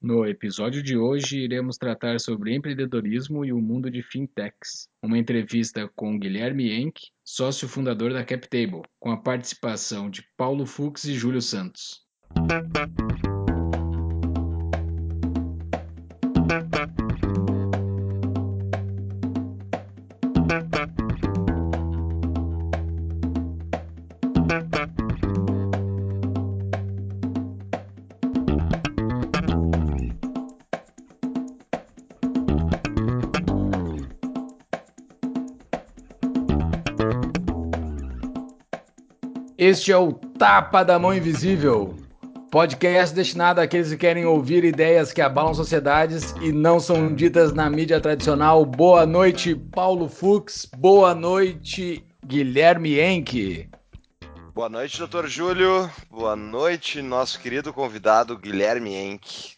No episódio de hoje, iremos tratar sobre empreendedorismo e o mundo de fintechs. Uma entrevista com Guilherme Enck, sócio fundador da CapTable, com a participação de Paulo Fux e Júlio Santos. Este é o Tapa da Mão Invisível, podcast destinado àqueles que querem ouvir ideias que abalam sociedades e não são ditas na mídia tradicional. Boa noite, Paulo Fux. Boa noite, Guilherme Enck. Boa noite, doutor Júlio. Boa noite, nosso querido convidado Guilherme Enck.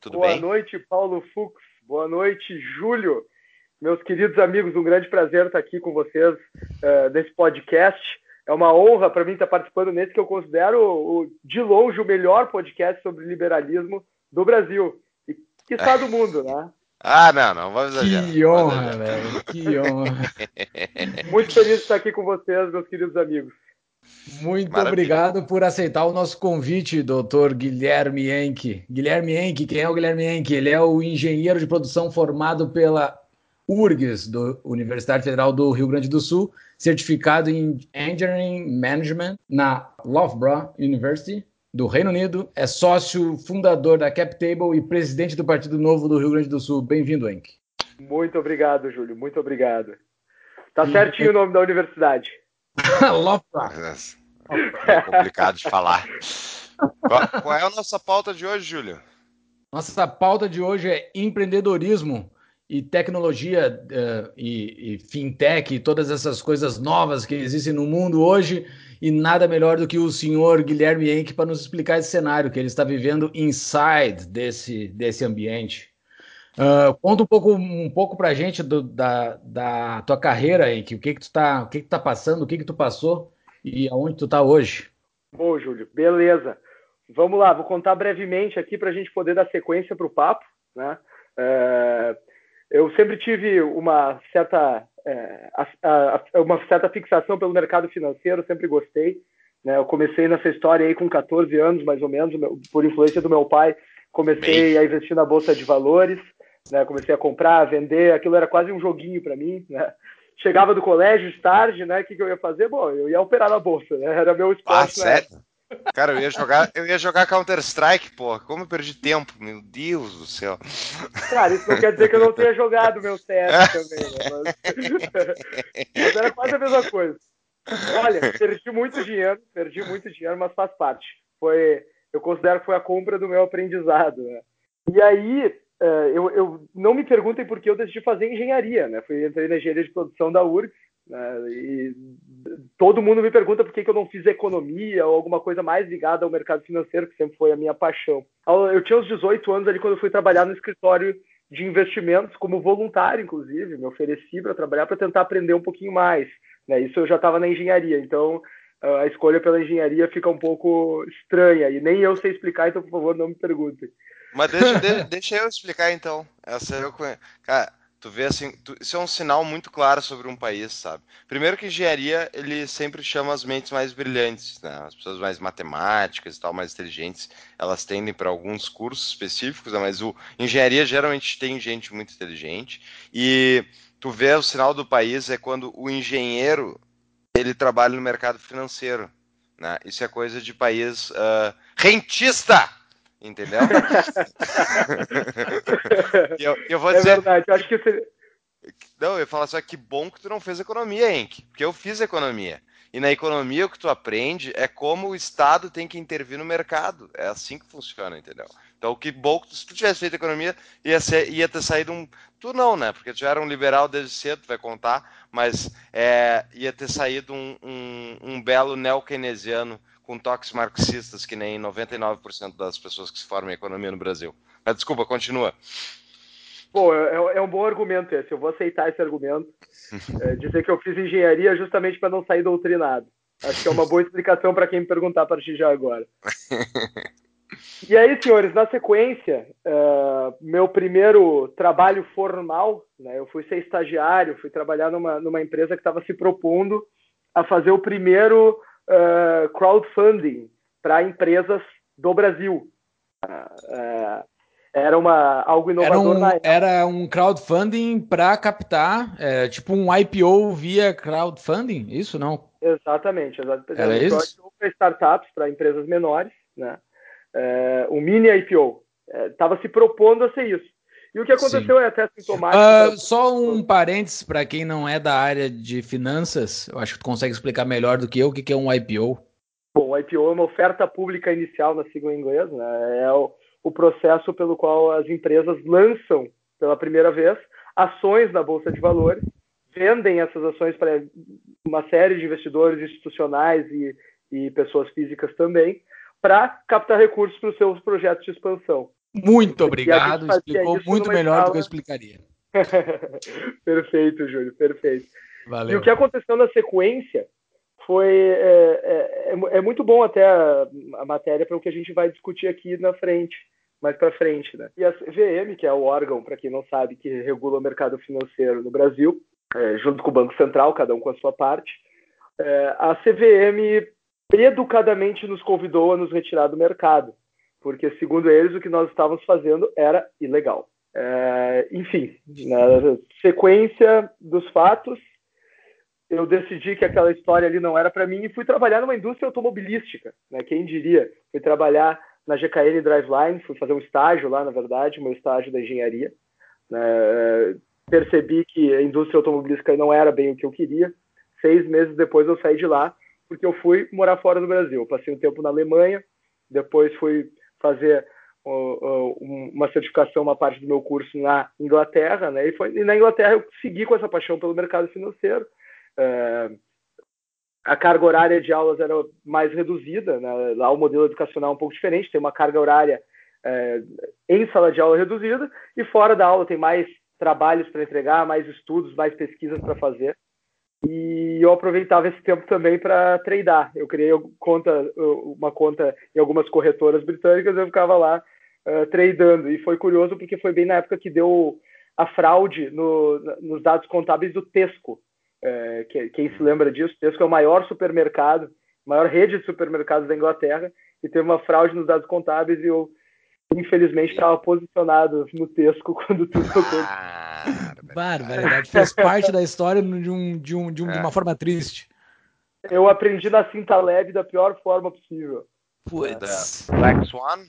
Tudo Boa bem? Boa noite, Paulo Fux. Boa noite, Júlio. Meus queridos amigos, um grande prazer estar aqui com vocês uh, nesse podcast é uma honra para mim estar participando nesse que eu considero o, de longe o melhor podcast sobre liberalismo do Brasil e que está do mundo, né? Ah, não, não, vamos exagerar. Que honra, velho, que honra. Muito feliz de estar aqui com vocês, meus queridos amigos. Muito Maravilha. obrigado por aceitar o nosso convite, doutor Guilherme Enck. Guilherme Enck, quem é o Guilherme Enck? Ele é o engenheiro de produção formado pela URGS, do Universidade Federal do Rio Grande do Sul, certificado em Engineering Management na Loughborough University, do Reino Unido, é sócio fundador da CapTable e presidente do Partido Novo do Rio Grande do Sul. Bem-vindo, Enk. Muito obrigado, Júlio. Muito obrigado. Tá certinho o nome da universidade. Loughborough. É complicado de falar. Qual, qual é a nossa pauta de hoje, Júlio? Nossa pauta de hoje é empreendedorismo e tecnologia uh, e, e, fintech e todas essas coisas novas que existem no mundo hoje e nada melhor do que o senhor Guilherme Enck para nos explicar esse cenário que ele está vivendo inside desse, desse ambiente. Uh, conta um pouco um pouco para a gente do, da, da tua carreira Enck, o que que tu está o que que tá passando, o que que tu passou e aonde tu está hoje. Bom, Júlio, beleza. Vamos lá, vou contar brevemente aqui para a gente poder dar sequência para o papo, né? Uh, eu sempre tive uma certa, é, a, a, uma certa fixação pelo mercado financeiro, sempre gostei. Né? Eu comecei nessa história aí com 14 anos, mais ou menos, por influência do meu pai. Comecei Bem... a investir na bolsa de valores, né? comecei a comprar, a vender. Aquilo era quase um joguinho para mim. Né? Chegava do colégio de tarde, né? O que, que, eu ia fazer? Bom, eu ia operar na bolsa, né? Era meu esporte. Ah, sério? Cara, eu ia jogar, eu ia jogar Counter-Strike, pô. Como eu perdi tempo, meu Deus do céu. Cara, isso não quer dizer que eu não tenha jogado meu CS também, né? mas... mas era quase a mesma coisa. Olha, perdi muito dinheiro, perdi muito dinheiro, mas faz parte. Foi, eu considero que foi a compra do meu aprendizado, né? E aí, é, eu, eu não me perguntem por que eu decidi fazer engenharia, né? Fui entrei na engenharia de produção da URGS, né? E todo mundo me pergunta por que, que eu não fiz economia ou alguma coisa mais ligada ao mercado financeiro, que sempre foi a minha paixão. Eu tinha uns 18 anos ali quando eu fui trabalhar no escritório de investimentos, como voluntário, inclusive, me ofereci para trabalhar para tentar aprender um pouquinho mais. Né? Isso eu já estava na engenharia, então a escolha pela engenharia fica um pouco estranha e nem eu sei explicar, então por favor não me perguntem. Mas deixa, deixa eu explicar então. Essa eu Cara, Tu vê assim, tu, isso é um sinal muito claro sobre um país, sabe? Primeiro que engenharia, ele sempre chama as mentes mais brilhantes, né? As pessoas mais matemáticas e tal, mais inteligentes, elas tendem para alguns cursos específicos, né? mas o engenharia geralmente tem gente muito inteligente. E tu vê o sinal do país é quando o engenheiro ele trabalha no mercado financeiro, né? Isso é coisa de país uh, rentista. Entendeu? eu, eu vou é dizer. verdade, eu acho que você. Não, eu falar só que bom que tu não fez economia, Henk, porque eu fiz economia. E na economia o que tu aprende é como o Estado tem que intervir no mercado. É assim que funciona, entendeu? Então, que bom que se tu tivesse feito economia, ia, ser, ia ter saído um. Tu não, né? Porque tu já era um liberal desde cedo, tu vai contar, mas é, ia ter saído um, um, um belo neo-keynesiano com toques marxistas, que nem 99% das pessoas que se formam em economia no Brasil. Mas desculpa, continua. Bom, é, é, é um bom argumento esse. Eu vou aceitar esse argumento. É, dizer que eu fiz engenharia justamente para não sair doutrinado. Acho que é uma boa explicação para quem me perguntar a partir de agora. E aí, senhores, na sequência, uh, meu primeiro trabalho formal, né, eu fui ser estagiário, fui trabalhar numa, numa empresa que estava se propondo a fazer o primeiro uh, crowdfunding para empresas do Brasil. Uh, era uma, algo inovador era um, Era um crowdfunding para captar, é, tipo um IPO via crowdfunding, isso não? Exatamente, exatamente. Era, era um isso? para startups, para empresas menores, né? Um mini IPO. Estava se propondo a ser isso. E o que aconteceu Sim. é até sintomático. Uh, só um parênteses para quem não é da área de finanças, eu acho que tu consegue explicar melhor do que eu o que é um IPO. Bom, o IPO é uma oferta pública inicial na sigla em inglês, né? É o, o processo pelo qual as empresas lançam pela primeira vez ações na bolsa de valores, vendem essas ações para uma série de investidores institucionais e, e pessoas físicas também, para captar recursos para os seus projetos de expansão. Muito obrigado, explicou muito melhor do que eu explicaria. perfeito, Júlio, perfeito. Valeu. E o que aconteceu na sequência foi é, é, é, é muito bom até a, a matéria para o que a gente vai discutir aqui na frente, mais para frente, né? E a CVM, que é o órgão, para quem não sabe, que regula o mercado financeiro no Brasil, é, junto com o Banco Central, cada um com a sua parte, é, a CVM educadamente nos convidou a nos retirar do mercado, porque, segundo eles, o que nós estávamos fazendo era ilegal. É, enfim, na sequência dos fatos, eu decidi que aquela história ali não era para mim e fui trabalhar numa indústria automobilística, né? Quem diria? Fui trabalhar na GKN Driveline, fui fazer um estágio lá, na verdade, meu estágio da engenharia. Né? Percebi que a indústria automobilística não era bem o que eu queria. Seis meses depois eu saí de lá porque eu fui morar fora do Brasil. Eu passei um tempo na Alemanha, depois fui fazer uma certificação, uma parte do meu curso na Inglaterra, né? E, foi, e na Inglaterra eu segui com essa paixão pelo mercado financeiro. Uh, a carga horária de aulas era mais reduzida, né? lá o modelo educacional é um pouco diferente, tem uma carga horária é, em sala de aula reduzida e fora da aula tem mais trabalhos para entregar, mais estudos, mais pesquisas para fazer. E eu aproveitava esse tempo também para tradar. Eu criei conta, uma conta em algumas corretoras britânicas, eu ficava lá uh, tradando. E foi curioso porque foi bem na época que deu a fraude no, nos dados contábeis do Tesco. É, que, quem se lembra disso, Tesco é o maior supermercado, maior rede de supermercados da Inglaterra, e teve uma fraude nos dados contábeis e eu infelizmente estava posicionado no Tesco quando tudo aconteceu. Barbaridade. Fez parte da história de, um, de, um, de, um, é. de uma forma triste. Eu aprendi na cinta leve da pior forma possível. Putz. Black Swan?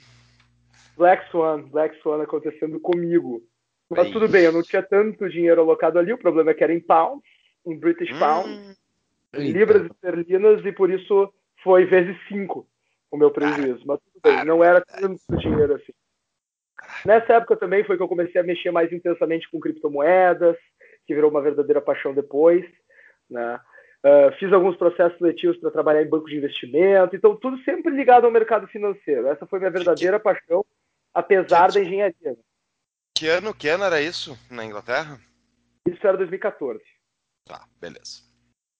Black Swan. Black Swan acontecendo comigo. Mas Bem... tudo bem, eu não tinha tanto dinheiro alocado ali, o problema é que era em pounds, em British hum. Pounds, em libras esterlinas, e por isso foi vezes cinco o meu prejuízo. Mas bem, não era tanto dinheiro assim. Nessa época também foi que eu comecei a mexer mais intensamente com criptomoedas, que virou uma verdadeira paixão depois. Né? Uh, fiz alguns processos seletivos para trabalhar em banco de investimento, então tudo sempre ligado ao mercado financeiro. Essa foi minha verdadeira paixão, apesar da engenharia. Que ano, que ano era isso na Inglaterra? Isso era 2014. Tá, beleza.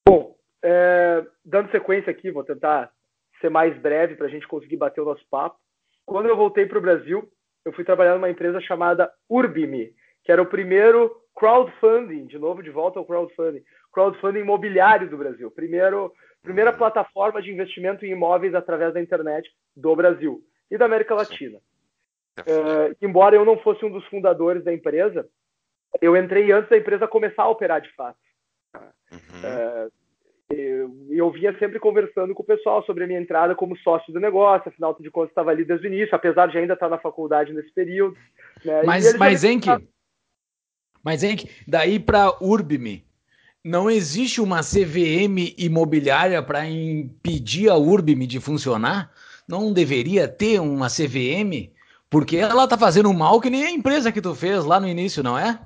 Bom, é, dando sequência aqui, vou tentar ser mais breve para a gente conseguir bater o nosso papo. Quando eu voltei para o Brasil, eu fui trabalhar numa empresa chamada Urbime, que era o primeiro crowdfunding, de novo de volta ao crowdfunding, crowdfunding imobiliário do Brasil, primeiro, primeira plataforma de investimento em imóveis através da internet do Brasil e da América Latina. Uh, embora eu não fosse um dos fundadores da empresa, eu entrei antes da empresa começar a operar de fato. Uhum. Uh, e eu vinha sempre conversando com o pessoal sobre a minha entrada como sócio do negócio, afinal de contas estava ali desde o início, apesar de ainda estar na faculdade nesse período. Né? Mas, mas mas Enki, daí para Urbime, não existe uma CVM imobiliária para impedir a Urbime de funcionar? Não deveria ter uma CVM? Porque ela está fazendo mal que nem a empresa que tu fez lá no início, não é?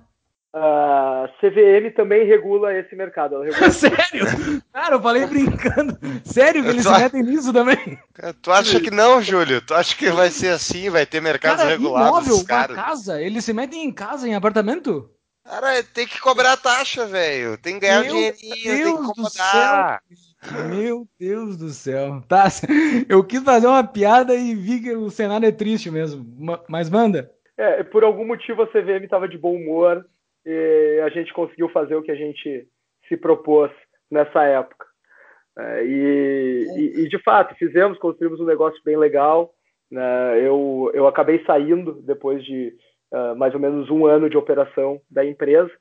A CVM também regula esse mercado. Regula Sério? Cara, eu falei brincando. Sério que eles se metem nisso também? Tu acha que não, Júlio? Tu acha que vai ser assim? Vai ter mercados cara, regulados? Imóvel, cara. casa, eles se metem em casa, em apartamento? Cara, tem que cobrar taxa, velho. Tem que ganhar Meu dinheirinho, Deus tem que incomodar. Meu Deus do céu. Tá, eu quis fazer uma piada e vi que o cenário é triste mesmo. Mas manda. É, por algum motivo a CVM estava de bom humor e a gente conseguiu fazer o que a gente se propôs nessa época. É, e, e, de fato, fizemos, construímos um negócio bem legal. Né? Eu, eu acabei saindo depois de uh, mais ou menos um ano de operação da empresa.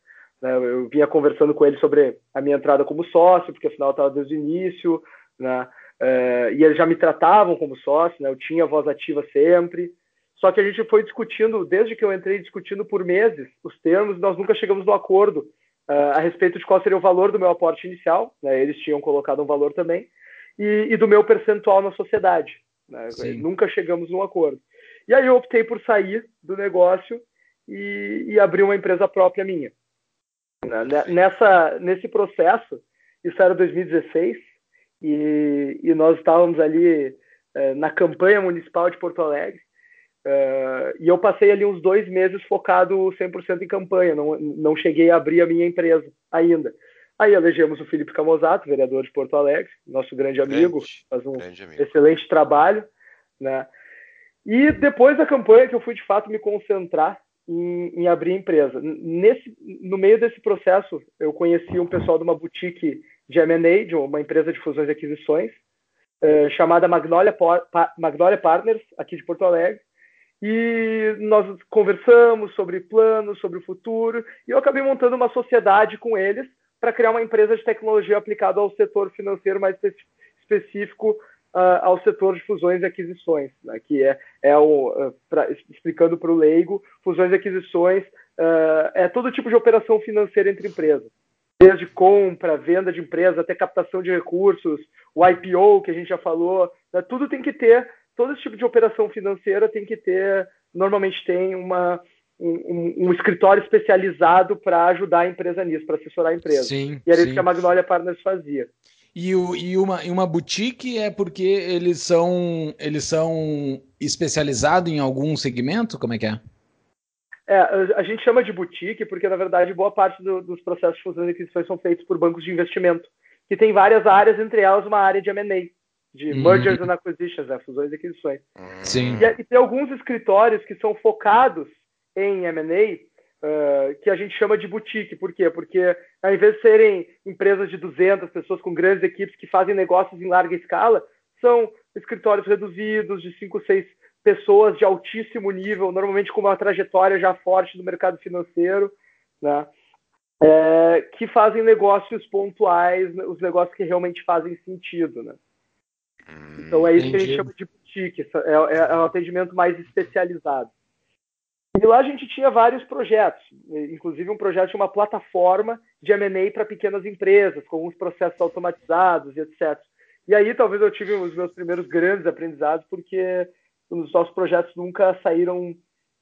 Né? Eu vinha conversando com ele sobre a minha entrada como sócio, porque afinal estava desde o início, né? Uh, e eles já me tratavam como sócio, né? eu tinha voz ativa sempre. Só que a gente foi discutindo, desde que eu entrei, discutindo por meses os termos, nós nunca chegamos no acordo uh, a respeito de qual seria o valor do meu aporte inicial, né? eles tinham colocado um valor também, e, e do meu percentual na sociedade. Né? Nunca chegamos num acordo. E aí eu optei por sair do negócio e, e abrir uma empresa própria minha. Né? Nessa, nesse processo, isso era 2016, e, e nós estávamos ali eh, na campanha municipal de Porto Alegre, eh, e eu passei ali uns dois meses focado 100% em campanha, não, não cheguei a abrir a minha empresa ainda. Aí elegemos o Felipe Camozato, vereador de Porto Alegre, nosso grande amigo, grande, faz um amigo. excelente trabalho, né? E depois da campanha que eu fui de fato me concentrar em, em abrir empresa. Nesse, no meio desse processo, eu conheci um pessoal de uma boutique de M&A, de uma empresa de fusões e aquisições, é, chamada Magnolia, Magnolia Partners, aqui de Porto Alegre. E nós conversamos sobre planos, sobre o futuro, e eu acabei montando uma sociedade com eles para criar uma empresa de tecnologia aplicada ao setor financeiro mais específico uh, ao setor de fusões e aquisições, né, que é, é o, uh, pra, explicando para o leigo, fusões e aquisições uh, é todo tipo de operação financeira entre empresas, desde compra, venda de empresa, até captação de recursos, o IPO que a gente já falou, né, tudo tem que ter, todo esse tipo de operação financeira tem que ter, normalmente tem uma um, um, escritório especializado para ajudar a empresa nisso, para assessorar a empresa. Sim, e era sim. isso que a Magnolia Partners fazia. E, o, e, uma, e uma boutique é porque eles são eles são especializados em algum segmento? Como é que é? É, a gente chama de boutique porque, na verdade, boa parte do, dos processos de fusão e aquisições são feitos por bancos de investimento, que tem várias áreas, entre elas uma área de M&A, de uhum. mergers and acquisitions, né, fusões e aquisições. Sim. E, e tem alguns escritórios que são focados em M&A, uh, que a gente chama de boutique. Por quê? Porque ao invés de serem empresas de 200 pessoas com grandes equipes que fazem negócios em larga escala, são escritórios reduzidos de 5, 6 pessoas de altíssimo nível, normalmente com uma trajetória já forte no mercado financeiro, né? É, que fazem negócios pontuais, os negócios que realmente fazem sentido, né? Então é isso Entendi. que a gente chama de boutique, é, é, é um atendimento mais especializado. E lá a gente tinha vários projetos, inclusive um projeto de uma plataforma de M&A para pequenas empresas, com alguns processos automatizados e etc. E aí talvez eu tive os meus primeiros grandes aprendizados, porque os nossos projetos nunca saíram...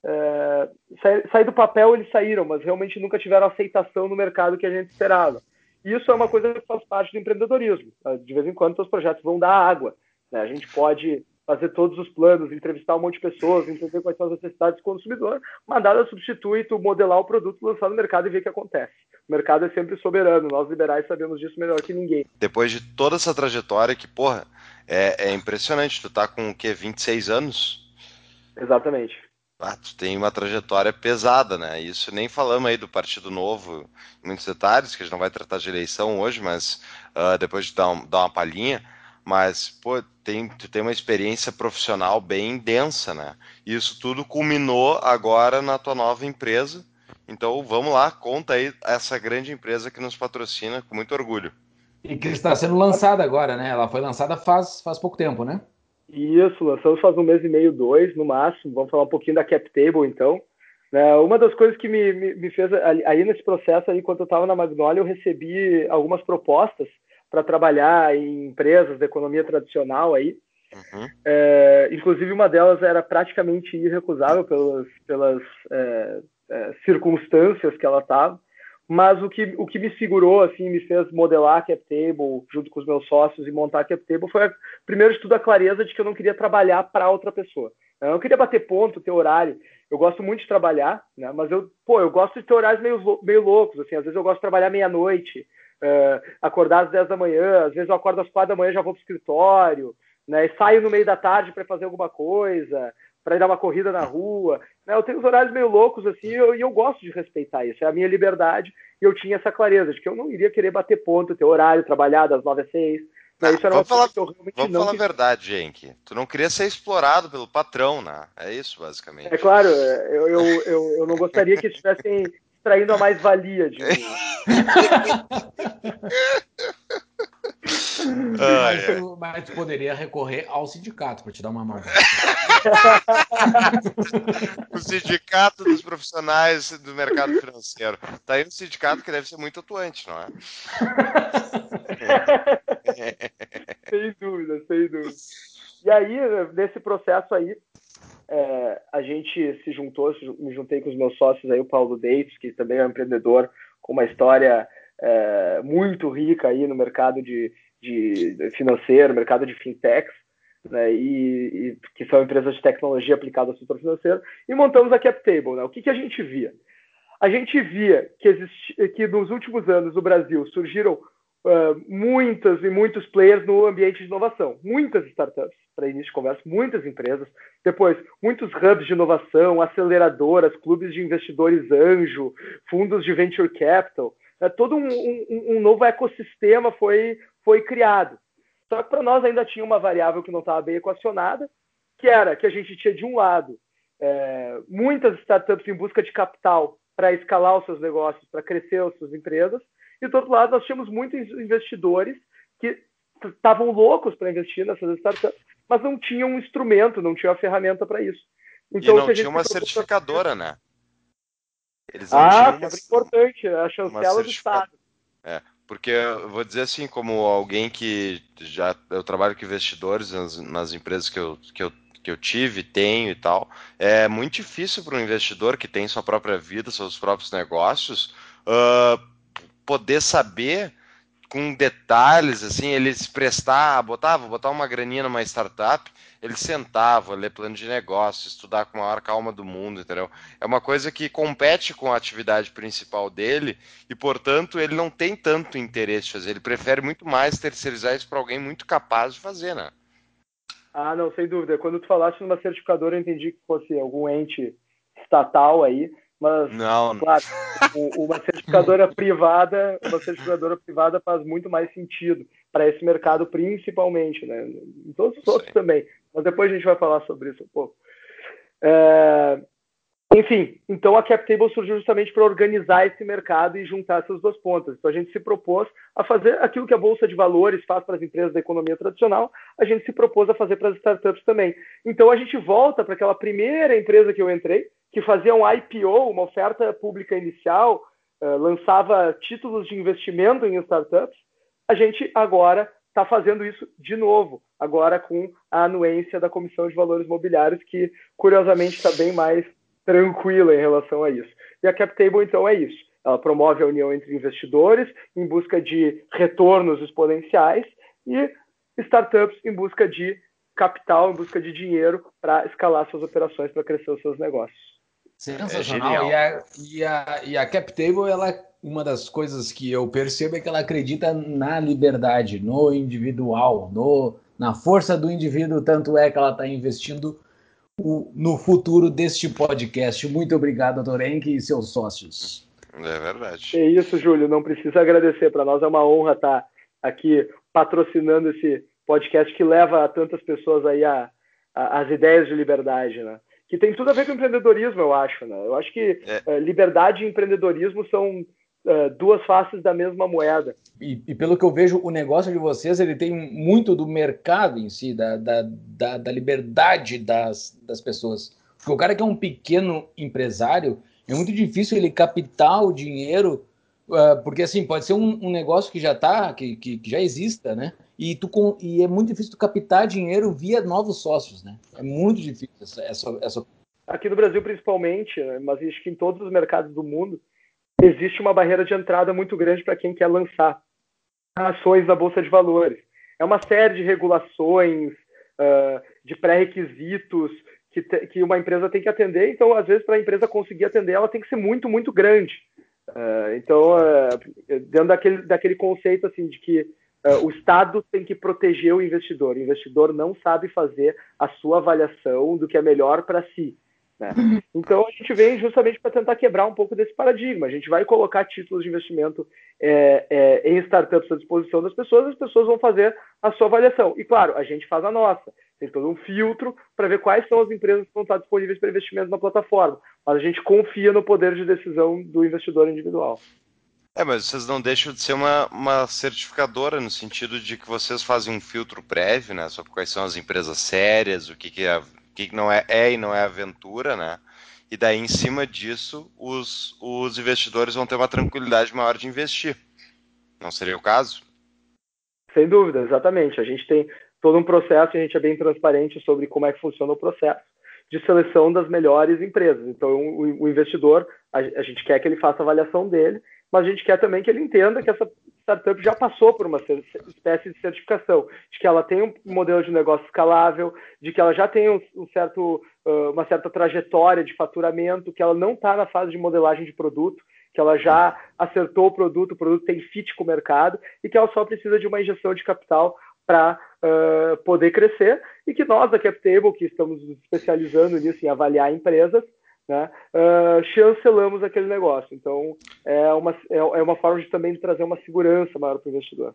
É, sair do papel eles saíram, mas realmente nunca tiveram aceitação no mercado que a gente esperava. Isso é uma coisa que faz parte do empreendedorismo. De vez em quando, os projetos vão dar água. Né? A gente pode fazer todos os planos, entrevistar um monte de pessoas, entender quais são as necessidades do consumidor, mas nada substitui tu modelar o produto, lançar no mercado e ver o que acontece. O mercado é sempre soberano, nós liberais sabemos disso melhor que ninguém. Depois de toda essa trajetória, que, porra, é, é impressionante, tu tá com o quê, 26 anos? Exatamente. Ah, tu tem uma trajetória pesada, né? Isso nem falamos aí do Partido Novo em muitos detalhes, que a gente não vai tratar de eleição hoje, mas uh, depois de dar, um, dar uma palhinha, mas, pô, tem, tu tem uma experiência profissional bem densa, né? Isso tudo culminou agora na tua nova empresa. Então, vamos lá, conta aí essa grande empresa que nos patrocina com muito orgulho. E que está sendo lançada agora, né? Ela foi lançada faz, faz pouco tempo, né? Isso, lançamos faz um mês e meio, dois, no máximo. Vamos falar um pouquinho da CapTable, então. É, uma das coisas que me, me, me fez, aí nesse processo, aí, enquanto eu estava na Magnolia, eu recebi algumas propostas para trabalhar em empresas da economia tradicional aí. Uhum. É, inclusive uma delas era praticamente irrecusável pelas, pelas é, é, circunstâncias que ela estava. Mas o que, o que me segurou, assim, me fez modelar a CapTable junto com os meus sócios e montar a CapTable foi, primeiro de tudo, a clareza de que eu não queria trabalhar para outra pessoa. Eu não queria bater ponto, ter horário. Eu gosto muito de trabalhar, né? mas eu, pô, eu gosto de ter horários meio, meio loucos, assim. Às vezes eu gosto de trabalhar meia-noite, uh, acordar às 10 da manhã, às vezes eu acordo às 4 da manhã já vou para o escritório, né, saio no meio da tarde para fazer alguma coisa, para ir dar uma corrida na rua. Né, eu tenho os horários meio loucos assim e eu, eu, gosto de respeitar isso, é a minha liberdade e eu tinha essa clareza de que eu não iria querer bater ponto, ter horário, trabalhar das 9 às 6. Né, isso era vamos falar, vamos falar a verdade, gente. Tu não queria ser explorado pelo patrão, né? É isso, basicamente. É claro, eu, eu, eu, eu não gostaria que estivessem extraindo a mais-valia de mim. mas, tu, mas, tu, poderia recorrer ao sindicato para te dar uma mão. o sindicato dos profissionais do mercado financeiro. Tá aí um sindicato que deve ser muito atuante, não é? sem dúvida, sem dúvida. E aí, nesse processo aí, é, a gente se juntou, me juntei com os meus sócios aí, o Paulo Davis, que também é um empreendedor com uma história é, muito rica aí no mercado de, de financeiro, mercado de fintechs, né, e, e, que são empresas de tecnologia aplicada ao setor financeiro, e montamos a CapTable. Né? O que, que a gente via? A gente via que, existi, que nos últimos anos no Brasil surgiram uh, muitas e muitos players no ambiente de inovação, muitas startups, para início de conversa, muitas empresas, depois muitos hubs de inovação, aceleradoras, clubes de investidores anjo, fundos de venture capital, uh, todo um, um, um novo ecossistema foi, foi criado. Só que para nós ainda tinha uma variável que não estava bem equacionada, que era que a gente tinha de um lado é, muitas startups em busca de capital para escalar os seus negócios, para crescer as suas empresas, e do outro lado, nós tínhamos muitos investidores que estavam loucos para investir nessas startups, mas não tinham um instrumento, não tinham a ferramenta para isso. Então, e não tinha uma certificadora, né? Eles ah, uma... é importante, a chancela do Estado. É, porque eu vou dizer assim, como alguém que já eu trabalho com investidores nas, nas empresas que eu, que eu que eu tive, tenho e tal, é muito difícil para um investidor que tem sua própria vida, seus próprios negócios, uh, poder saber com detalhes, assim, ele se prestar, botar, vou botar uma graninha numa startup, ele sentava, ler plano de negócio, estudar com a maior calma do mundo, entendeu? É uma coisa que compete com a atividade principal dele e, portanto, ele não tem tanto interesse de fazer, ele prefere muito mais terceirizar isso para alguém muito capaz de fazer, né? Ah, não, sem dúvida. Quando tu falaste numa certificadora, eu entendi que fosse algum ente estatal aí, mas, não, claro, uma certificadora privada, uma certificadora privada faz muito mais sentido para esse mercado principalmente, né? Em todos os outros também. Mas depois a gente vai falar sobre isso um pouco. É... Enfim, então a CapTable surgiu justamente para organizar esse mercado e juntar essas duas pontas. Então a gente se propôs a fazer aquilo que a Bolsa de Valores faz para as empresas da economia tradicional, a gente se propôs a fazer para as startups também. Então a gente volta para aquela primeira empresa que eu entrei, que fazia um IPO, uma oferta pública inicial, uh, lançava títulos de investimento em startups, a gente agora está fazendo isso de novo, agora com a anuência da Comissão de Valores Mobiliários, que curiosamente está bem mais tranquila em relação a isso. E a CapTable, então, é isso. Ela promove a união entre investidores em busca de retornos exponenciais e startups em busca de capital, em busca de dinheiro para escalar suas operações, para crescer os seus negócios. Sensacional. É e, a, e, a, e a CapTable, ela, uma das coisas que eu percebo é que ela acredita na liberdade, no individual, no, na força do indivíduo, tanto é que ela está investindo o, no futuro deste podcast. Muito obrigado, doutor Enke e seus sócios. É verdade. É isso, Júlio. Não precisa agradecer. Para nós é uma honra estar aqui patrocinando esse podcast que leva a tantas pessoas aí a, a, as ideias de liberdade, né? Que tem tudo a ver com empreendedorismo, eu acho. Né? Eu acho que é. uh, liberdade e empreendedorismo são uh, duas faces da mesma moeda. E, e, pelo que eu vejo, o negócio de vocês ele tem muito do mercado em si, da, da, da, da liberdade das, das pessoas. Porque o cara que é um pequeno empresário, é muito difícil ele captar o dinheiro, uh, porque assim, pode ser um, um negócio que já tá, que, que, que já exista, né? E, tu, e é muito difícil tu captar dinheiro via novos sócios, né? É muito difícil essa, essa, essa... Aqui no Brasil, principalmente, né? mas acho que em todos os mercados do mundo, existe uma barreira de entrada muito grande para quem quer lançar ações na Bolsa de Valores. É uma série de regulações, uh, de pré-requisitos que, que uma empresa tem que atender. Então, às vezes, para a empresa conseguir atender, ela tem que ser muito, muito grande. Uh, então, uh, dentro daquele, daquele conceito assim de que uh, o Estado tem que proteger o investidor. O investidor não sabe fazer a sua avaliação do que é melhor para si. Né? Uhum. Então a gente vem justamente para tentar quebrar um pouco desse paradigma. A gente vai colocar títulos de investimento é, é, em startups à disposição das pessoas, as pessoas vão fazer a sua avaliação. E claro, a gente faz a nossa. Tem todo um filtro para ver quais são as empresas que vão estar disponíveis para investimento na plataforma. Mas a gente confia no poder de decisão do investidor individual. É, mas vocês não deixam de ser uma, uma certificadora no sentido de que vocês fazem um filtro prévio, né, sobre quais são as empresas sérias, o que, que é que não é, é e não é aventura, né? E daí, em cima disso, os, os investidores vão ter uma tranquilidade maior de investir. Não seria o caso? Sem dúvida, exatamente. A gente tem todo um processo, a gente é bem transparente sobre como é que funciona o processo de seleção das melhores empresas. Então, o, o investidor, a, a, gente quer que ele faça a avaliação dele, mas a gente quer também que ele entenda que essa startup já passou por uma espécie de certificação, de que ela tem um modelo de negócio escalável, de que ela já tem um, certo, uma certa trajetória de faturamento, que ela não está na fase de modelagem de produto, que ela já acertou o produto, o produto tem fit com o mercado e que ela só precisa de uma injeção de capital para uh, poder crescer e que nós da CapTable, que estamos especializando nisso em avaliar empresas, né, uh, chancelamos aquele negócio. Então, é uma, é, é uma forma de também trazer uma segurança maior para o investidor.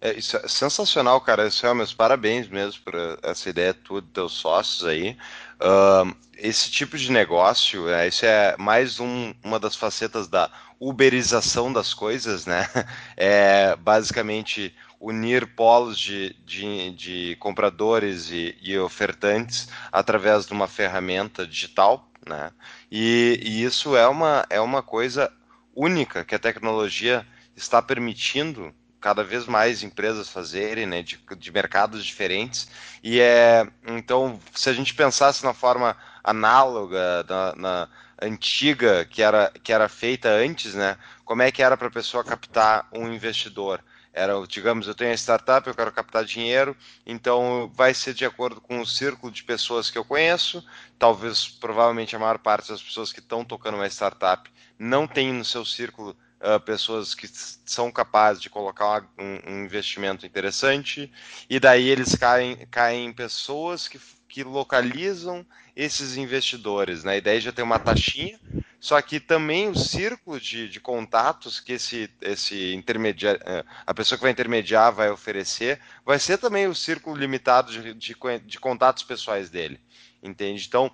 É, isso é sensacional, cara. Isso é meus parabéns mesmo por essa ideia tua dos teus sócios aí. Uh, esse tipo de negócio, é, isso é mais um, uma das facetas da uberização das coisas, né? É basicamente unir polos de, de, de compradores e, e ofertantes através de uma ferramenta digital né? E, e, isso é uma, é uma coisa única que a tecnologia está permitindo cada vez mais empresas fazerem, né, de, de mercados diferentes. E é então, se a gente pensasse na forma análoga, na, na antiga que era, que era feita antes, né, como é que era para a pessoa captar um investidor? Era, digamos, eu tenho a startup, eu quero captar dinheiro, então vai ser de acordo com o círculo de pessoas que eu conheço. Talvez, provavelmente, a maior parte das pessoas que estão tocando uma startup não tem no seu círculo uh, pessoas que são capazes de colocar um, um, investimento interessante, e daí eles caem, caem em pessoas que, que localizam esses investidores. Né? A ideia é já ter uma taxinha só que também o círculo de, de contatos que esse, esse intermediário, eh, a pessoa que vai intermediar vai oferecer, vai ser também o círculo limitado de, de, de contatos pessoais dele. Entende? Então,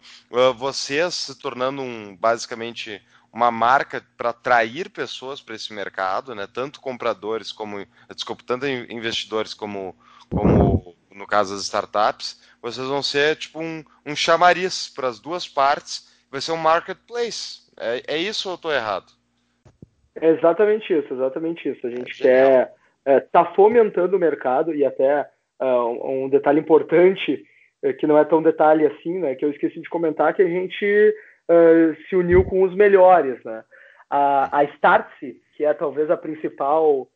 vocês se tornando um, basicamente uma marca para atrair pessoas para esse mercado, né? tanto compradores como, desculpa, tanto investidores como, como no caso das startups, vocês vão ser tipo um, um chamariz para as duas partes, vai ser um marketplace, é, é isso ou eu estou errado? É exatamente isso, exatamente isso. A gente é quer é, tá fomentando o mercado e até uh, um detalhe importante é, que não é tão detalhe assim, né? Que eu esqueci de comentar que a gente uh, se uniu com os melhores, né? A, a Startse, que é talvez a principal uh,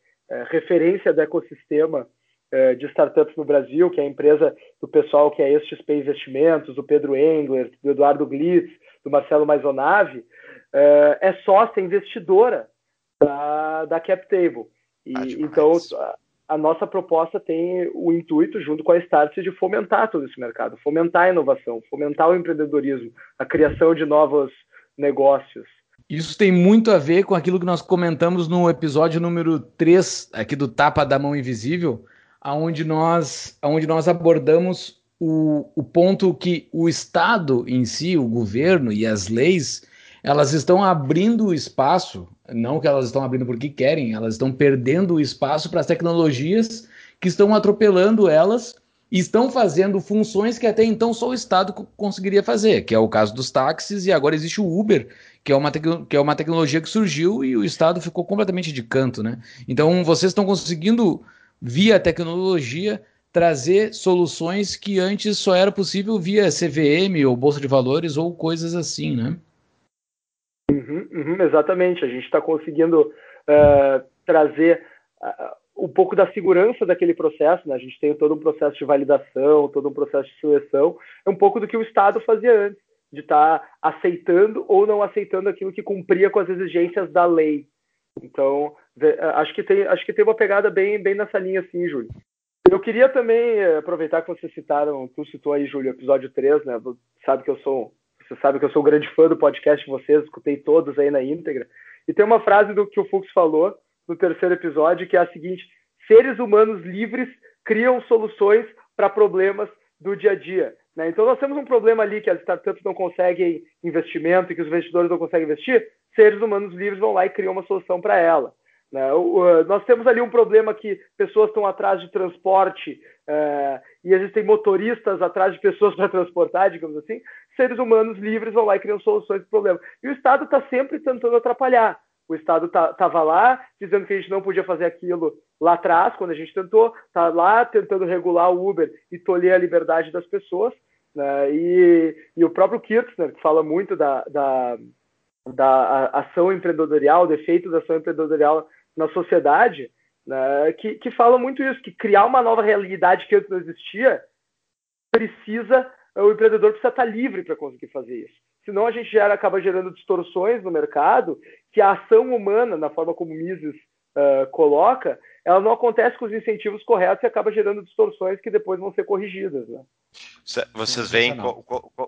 referência do ecossistema uh, de startups no Brasil, que é a empresa do pessoal que é XP Investimentos, do Pedro Engler, do Eduardo Glitz, do Marcelo Maisonave, é, é sócia investidora da, da CapTable. E, ah, então, a, a, nossa proposta tem o intuito, junto com a Startse, de fomentar todo esse mercado, fomentar a inovação, fomentar o empreendedorismo, a criação de novos negócios. Isso tem muito a ver com aquilo que nós comentamos no episódio número 3 aqui do Tapa da Mão Invisível, aonde nós, aonde nós abordamos o, o ponto que o Estado em si, o governo e as leis, elas estão abrindo o espaço, não que elas estão abrindo porque querem, elas estão perdendo o espaço para as tecnologias que estão atropelando elas e estão fazendo funções que até então só o Estado conseguiria fazer, que é o caso dos táxis, e agora existe o Uber, que é uma, que é uma tecnologia que surgiu e o Estado ficou completamente de canto, né? Então vocês estão conseguindo, via tecnologia, trazer soluções que antes só era possível via CVM ou Bolsa de Valores ou coisas assim, né? Uhum, uhum, exatamente, a gente está conseguindo uh, trazer uh, um pouco da segurança daquele processo, né? a gente tem todo um processo de validação, todo um processo de seleção, é um pouco do que o Estado fazia antes, de estar tá aceitando ou não aceitando aquilo que cumpria com as exigências da lei. Então, acho que tem, acho que tem uma pegada bem, bem nessa linha, assim, Júlio. Eu queria também eh, aproveitar que vocês citaram, tu citou aí, Júlio, episódio 3, né? Sabe que eu sou, você sabe que eu sou um grande fã do podcast de vocês, escutei todos aí na íntegra. E tem uma frase do que o Fux falou no terceiro episódio, que é a seguinte: seres humanos livres criam soluções para problemas do dia a dia. Né? Então nós temos um problema ali que as startups não conseguem investimento e que os investidores não conseguem investir, seres humanos livres vão lá e criam uma solução para ela. Né? Nós temos ali um problema que pessoas estão atrás de transporte é, e existem motoristas atrás de pessoas para transportar, digamos assim. Seres humanos livres vão lá e criam soluções para o problema. E o Estado está sempre tentando atrapalhar. O Estado estava tá, lá dizendo que a gente não podia fazer aquilo lá atrás, quando a gente tentou, está lá tentando regular o Uber e tolher a liberdade das pessoas. Né? E, e, o próprio Kirchner, que fala muito da, da, da ação empreendedorial, do efeito da ação empreendedorial na sociedade, né? que, que fala muito isso, que criar uma nova realidade que antes não existia, precisa, o empreendedor precisa estar livre para conseguir fazer isso senão a gente gera, acaba gerando distorções no mercado, que a ação humana, na forma como Mises uh, coloca, ela não acontece com os incentivos corretos e acaba gerando distorções que depois vão ser corrigidas. Né? Vocês veem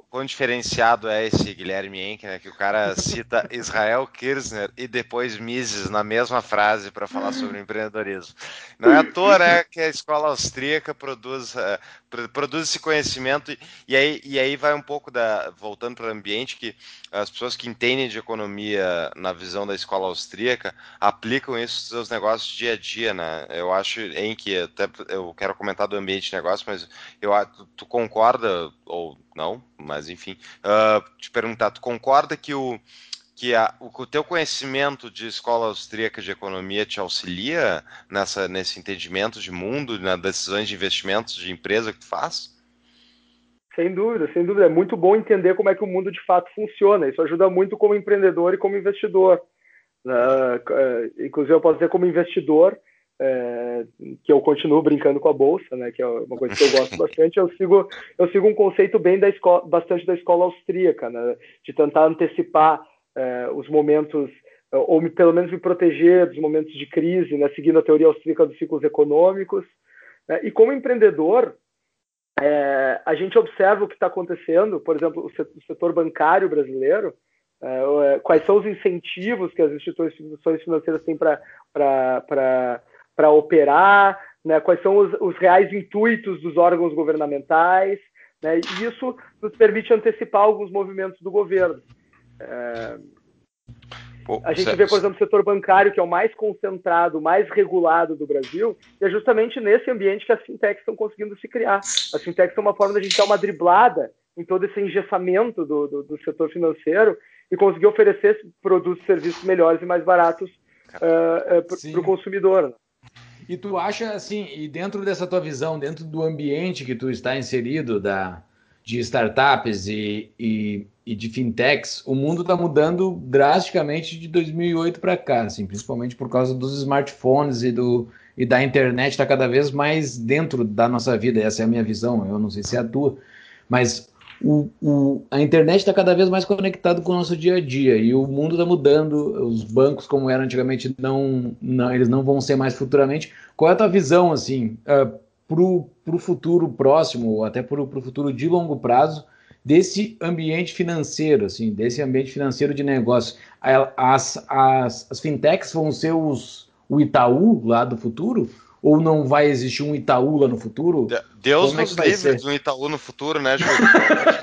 quão diferenciado é esse Guilherme Henke, né? que o cara cita Israel Kirchner e depois Mises na mesma frase para falar sobre empreendedorismo. Não é à toa né, que a escola austríaca produz, uh, produz esse conhecimento e, aí, e aí vai um pouco da voltando para o ambiente que as pessoas que entendem de economia na visão da escola austríaca aplicam isso nos seus negócios dia a dia, né? Eu acho em que até eu quero comentar do ambiente de negócio, mas eu tu concorda ou não, mas enfim, uh, te perguntar, tu concorda que o que a, o teu conhecimento de escola austríaca de economia te auxilia nessa, nesse entendimento de mundo, nas decisões de investimentos de empresa que tu faz? Sem dúvida, sem dúvida. É muito bom entender como é que o mundo de fato funciona. Isso ajuda muito como empreendedor e como investidor. Uh, inclusive, eu posso dizer como investidor, é, que eu continuo brincando com a bolsa, né, que é uma coisa que eu gosto bastante. Eu sigo, eu sigo um conceito bem da escola, bastante da escola austríaca, né, de tentar antecipar é, os momentos ou me, pelo menos me proteger dos momentos de crise, né, seguindo a teoria austríaca dos ciclos econômicos. Né, e como empreendedor, é, a gente observa o que está acontecendo, por exemplo, o setor bancário brasileiro, é, quais são os incentivos que as instituições financeiras têm para operar, né, quais são os, os, reais intuitos dos órgãos governamentais, né, e isso nos permite antecipar alguns movimentos do governo. É, Pô, a gente certo. vê, por exemplo, o setor bancário, que é o mais concentrado, mais regulado do Brasil, e é justamente nesse ambiente que as fintechs estão conseguindo se criar. As fintechs são uma forma de a gente dar uma driblada em todo esse engessamento do, do, do setor financeiro e conseguir oferecer produtos e serviços melhores e mais baratos uh, uh, para o consumidor. Né? E tu acha assim, e dentro dessa tua visão, dentro do ambiente que tu está inserido da, de startups e, e, e de fintechs, o mundo está mudando drasticamente de 2008 para cá, assim, principalmente por causa dos smartphones e, do, e da internet está cada vez mais dentro da nossa vida. Essa é a minha visão, eu não sei se é a tua, mas o, o, a internet está cada vez mais conectado com o nosso dia a dia e o mundo está mudando. Os bancos, como eram antigamente, não, não, eles não vão ser mais futuramente. Qual é a tua visão, assim, uh, para o futuro próximo, ou até para o futuro de longo prazo, desse ambiente financeiro, assim, desse ambiente financeiro de negócio? As, as, as fintechs vão ser os, o Itaú lá do futuro? Ou não vai existir um Itaú lá no futuro? Deus Como é nos é livre de um Itaú no futuro, né, Júlio?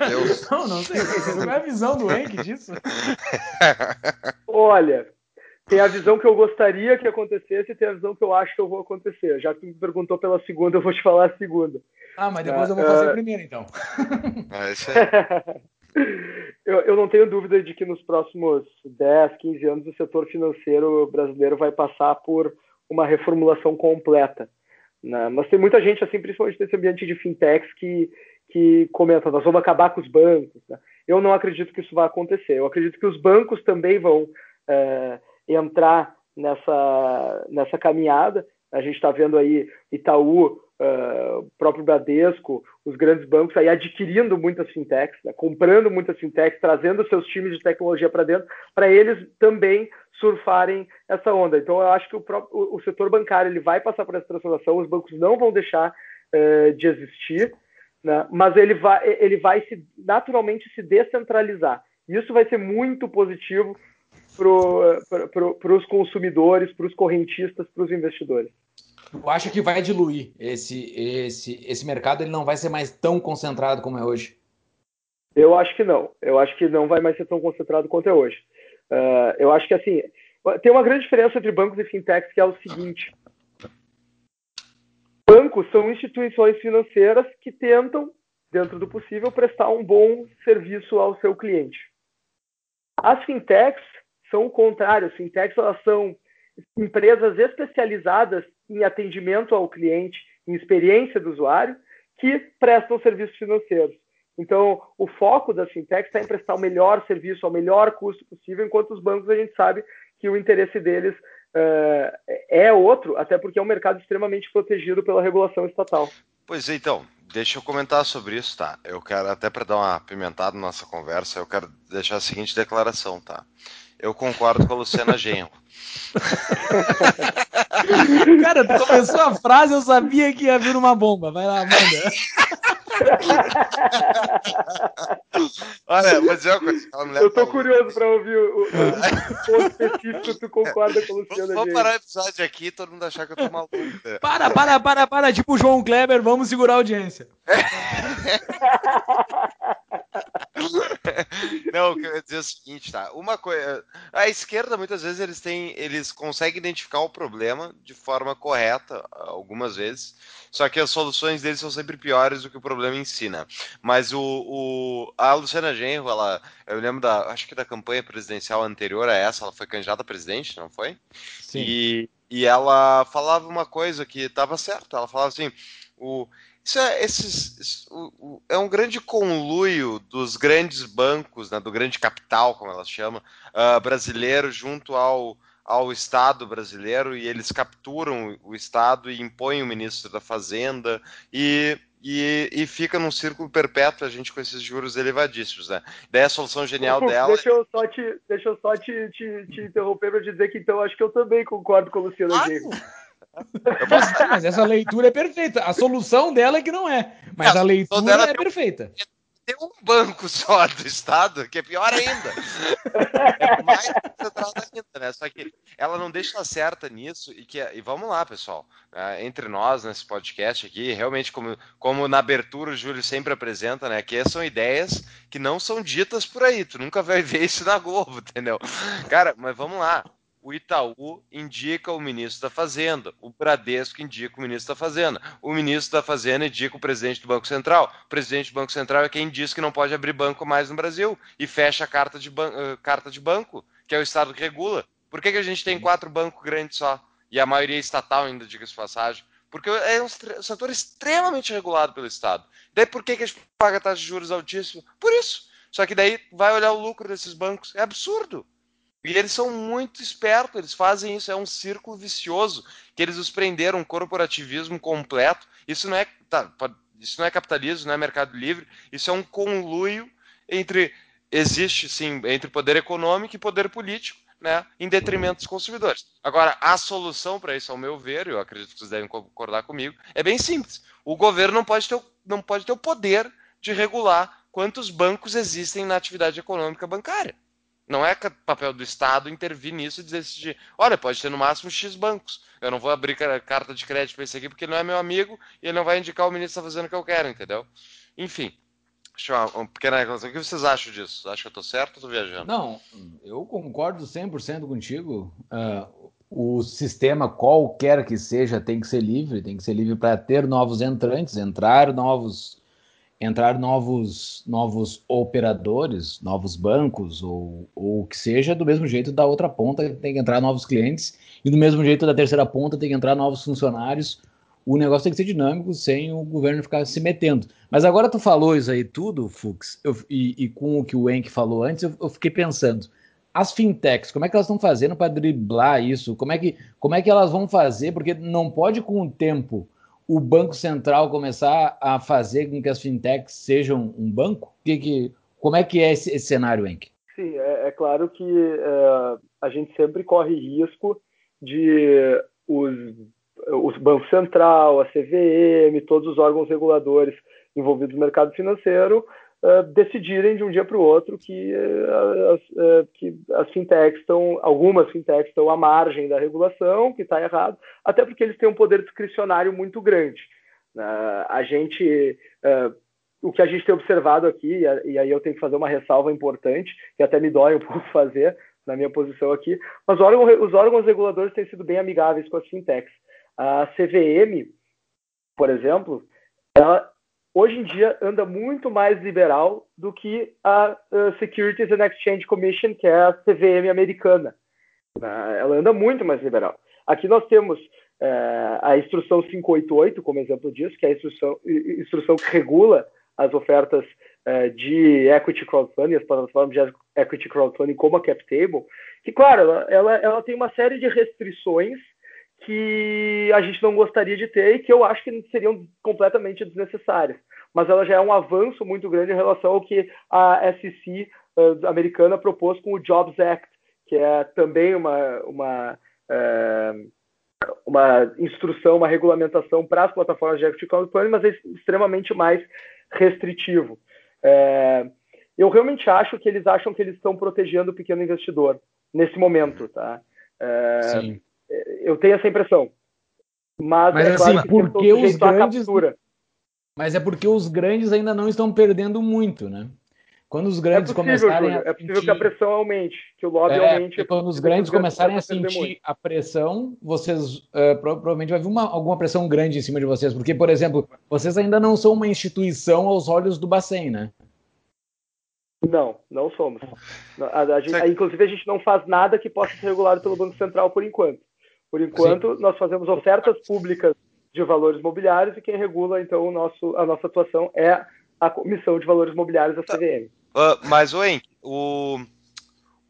Deus. Não, não sei. Qual é a visão do Henk disso? Olha, tem a visão que eu gostaria que acontecesse e tem a visão que eu acho que eu vou acontecer. Já que tu me perguntou pela segunda, eu vou te falar a segunda. Ah, mas depois uh, eu vou fazer uh... a primeira, então. É isso aí. eu, eu não tenho dúvida de que nos próximos 10, 15 anos o setor financeiro brasileiro vai passar por uma reformulação completa. Né? Mas tem muita gente, assim, principalmente nesse ambiente de fintechs, que, que comenta, nós vamos acabar com os bancos. Né? Eu não acredito que isso vai acontecer. Eu acredito que os bancos também vão é, entrar nessa, nessa caminhada. A gente está vendo aí Itaú uh, próprio Bradesco, os grandes bancos aí adquirindo muitas fintechs, né, comprando muitas fintechs, trazendo seus times de tecnologia para dentro, para eles também surfarem essa onda. Então, eu acho que o, próprio, o setor bancário ele vai passar por essa transformação, os bancos não vão deixar uh, de existir, né, mas ele vai, ele vai se, naturalmente se descentralizar. Isso vai ser muito positivo para pro, os consumidores, para os correntistas, para os investidores. Eu acho que vai diluir esse, esse, esse mercado, ele não vai ser mais tão concentrado como é hoje. Eu acho que não. Eu acho que não vai mais ser tão concentrado quanto é hoje. Uh, eu acho que assim tem uma grande diferença entre bancos e fintechs que é o seguinte: bancos são instituições financeiras que tentam, dentro do possível, prestar um bom serviço ao seu cliente. As fintechs são o contrário. As fintechs elas são empresas especializadas em atendimento ao cliente, em experiência do usuário, que prestam serviços financeiros. Então, o foco das fintechs está em prestar o melhor serviço, ao melhor custo possível, enquanto os bancos a gente sabe que o interesse deles uh, é outro, até porque é um mercado extremamente protegido pela regulação estatal. Pois é, então, deixa eu comentar sobre isso, tá? Eu quero, até para dar uma pimentada na nossa conversa, eu quero deixar a seguinte declaração, tá? Eu concordo com a Luciana Genro. Cara, tu começou a frase, eu sabia que ia vir uma bomba. Vai lá, manda. Olha, mas é uma coisa. Eu tô curioso pra ouvir o, o, ponto específico tu concorda com a Luciana Vamos parar o episódio aqui todo mundo achar que eu tô maluco. Para, para, para, para. Tipo o João Kleber, vamos segurar a audiência. Não, eu ia dizer o seguinte, tá? Uma coisa. A esquerda, muitas vezes, eles têm. Eles conseguem identificar o problema de forma correta, algumas vezes. Só que as soluções deles são sempre piores do que o problema ensina. Né? Mas o, o a Luciana Genro, ela, eu lembro da, acho que da campanha presidencial anterior a essa, ela foi candidata a presidente, não foi? Sim. E, e ela falava uma coisa que estava certa. Ela falava assim, o isso é, esses, o, o, é um grande conluio dos grandes bancos, né, do grande capital, como ela chama, uh, brasileiro, junto ao, ao Estado brasileiro, e eles capturam o Estado e impõem o ministro da Fazenda, e, e, e fica num círculo perpétuo a gente com esses juros elevadíssimos. Né? Daí a solução genial dela. Deixa eu só te, deixa eu só te, te, te interromper para dizer que então acho que eu também concordo com o Luciano ah, mas, mas, essa leitura é perfeita. A solução dela é que não é. Mas a leitura é perfeita. Tem um banco só do Estado, que é pior ainda. é mais concentrada ainda, né? Só que ela não deixa certa nisso e que e vamos lá, pessoal. Né? Entre nós, nesse podcast aqui, realmente, como, como na abertura o Júlio sempre apresenta, né? Que são ideias que não são ditas por aí. Tu nunca vai ver isso na Globo, entendeu? Cara, mas vamos lá o Itaú indica o ministro da Fazenda, o Bradesco indica o ministro da Fazenda, o ministro da Fazenda indica o presidente do Banco Central, o presidente do Banco Central é quem diz que não pode abrir banco mais no Brasil e fecha a carta de, uh, carta de banco, que é o Estado que regula. Por que, que a gente tem quatro bancos grandes só? E a maioria é estatal ainda, diga-se passagem. Porque é um setor extremamente regulado pelo Estado. Daí por que, que a gente paga taxa de juros altíssima? Por isso. Só que daí vai olhar o lucro desses bancos. É absurdo. E eles são muito espertos, eles fazem isso, é um círculo vicioso, que eles os prenderam, um corporativismo completo. Isso não é, tá, isso não é capitalismo, não é mercado livre, isso é um conluio entre, existe sim, entre poder econômico e poder político, né, em detrimento dos consumidores. Agora, a solução para isso, ao meu ver, eu acredito que vocês devem concordar comigo, é bem simples. O governo não pode ter, não pode ter o poder de regular quantos bancos existem na atividade econômica bancária. Não é papel do Estado intervir nisso e dizer, olha, pode ter no máximo X bancos. Eu não vou abrir carta de crédito para esse aqui porque ele não é meu amigo e ele não vai indicar o ministro está fazendo o que eu quero, entendeu? Enfim, deixa eu uma pequena reclamação. O que vocês acham disso? Acho que eu estou certo ou estou viajando? Não, eu concordo 100% contigo. Uh, o sistema, qualquer que seja, tem que ser livre, tem que ser livre para ter novos entrantes, entrar novos entrar novos, novos operadores, novos bancos, ou, ou o que seja, do mesmo jeito da outra ponta tem que entrar novos clientes, e do mesmo jeito da terceira ponta tem que entrar novos funcionários. O negócio tem que ser dinâmico sem o governo ficar se metendo. Mas agora tu falou isso aí tudo, Fux, eu, e, e, com o que o Enk falou antes, eu, eu fiquei pensando. As fintechs, como é que elas estão fazendo para driblar isso? Como é, que, como é que elas vão fazer? Porque não pode, com o tempo, o Banco Central começar a fazer com que as fintechs sejam um banco? Que, que, como é que é esse, esse cenário, Henk? Sim, é, é, claro que é, a gente sempre corre risco de os, os Banco Central, a CVM, todos os órgãos reguladores envolvidos no mercado financeiro uh, decidirem de um dia para o outro que, uh, as, uh, que as fintechs estão, algumas fintechs estão à margem da regulação, que está errado, até porque eles têm um poder discricionário muito grande. a gente, o que a gente tem observado aqui, e aí eu tenho que fazer uma ressalva importante, que até me dói um pouco fazer, na minha posição aqui, mas os órgãos reguladores têm sido bem amigáveis com as fintechs. A CVM, por exemplo, ela hoje em dia anda muito mais liberal do que a Securities and Exchange Commission, que é a CVM americana. Né? Ela anda muito mais liberal. Aqui nós temos é, a instrução 588 como exemplo disso, que é a instrução, instrução que regula as ofertas é, de equity crowdfunding, as plataformas de equity crowdfunding como a CapTable, que, claro, ela, ela, ela tem uma série de restrições que a gente não gostaria de ter e que eu acho que seriam completamente desnecessárias. Mas ela já é um avanço muito grande em relação ao que a SEC uh, americana propôs com o Jobs Act, que é também uma, uma, uh, uma instrução, uma regulamentação para as plataformas de equity crowdfunding, mas é extremamente mais restritivo. Uh, eu realmente acho que eles acham que eles estão protegendo o pequeno investidor nesse momento, tá? Sim eu tenho essa impressão. Mas, Mas é assim, claro porque os grandes. Mas é porque os grandes ainda não estão perdendo muito, né? Quando os grandes é possível, começarem Júlio, a É possível que a pressão aumente, que o lobby é, aumente. Quando os grandes começarem a sentir muito. a pressão, vocês uh, provavelmente vai vir uma, alguma pressão grande em cima de vocês. Porque, por exemplo, vocês ainda não são uma instituição aos olhos do Bacen, né? Não, não somos. A, a, a, inclusive, a gente não faz nada que possa ser regulado pelo Banco Central por enquanto. Por enquanto, Sim. nós fazemos ofertas públicas de valores mobiliários e quem regula, então, o nosso, a nossa atuação é a Comissão de Valores Mobiliários da CVM. Uh, mas, Oen, o,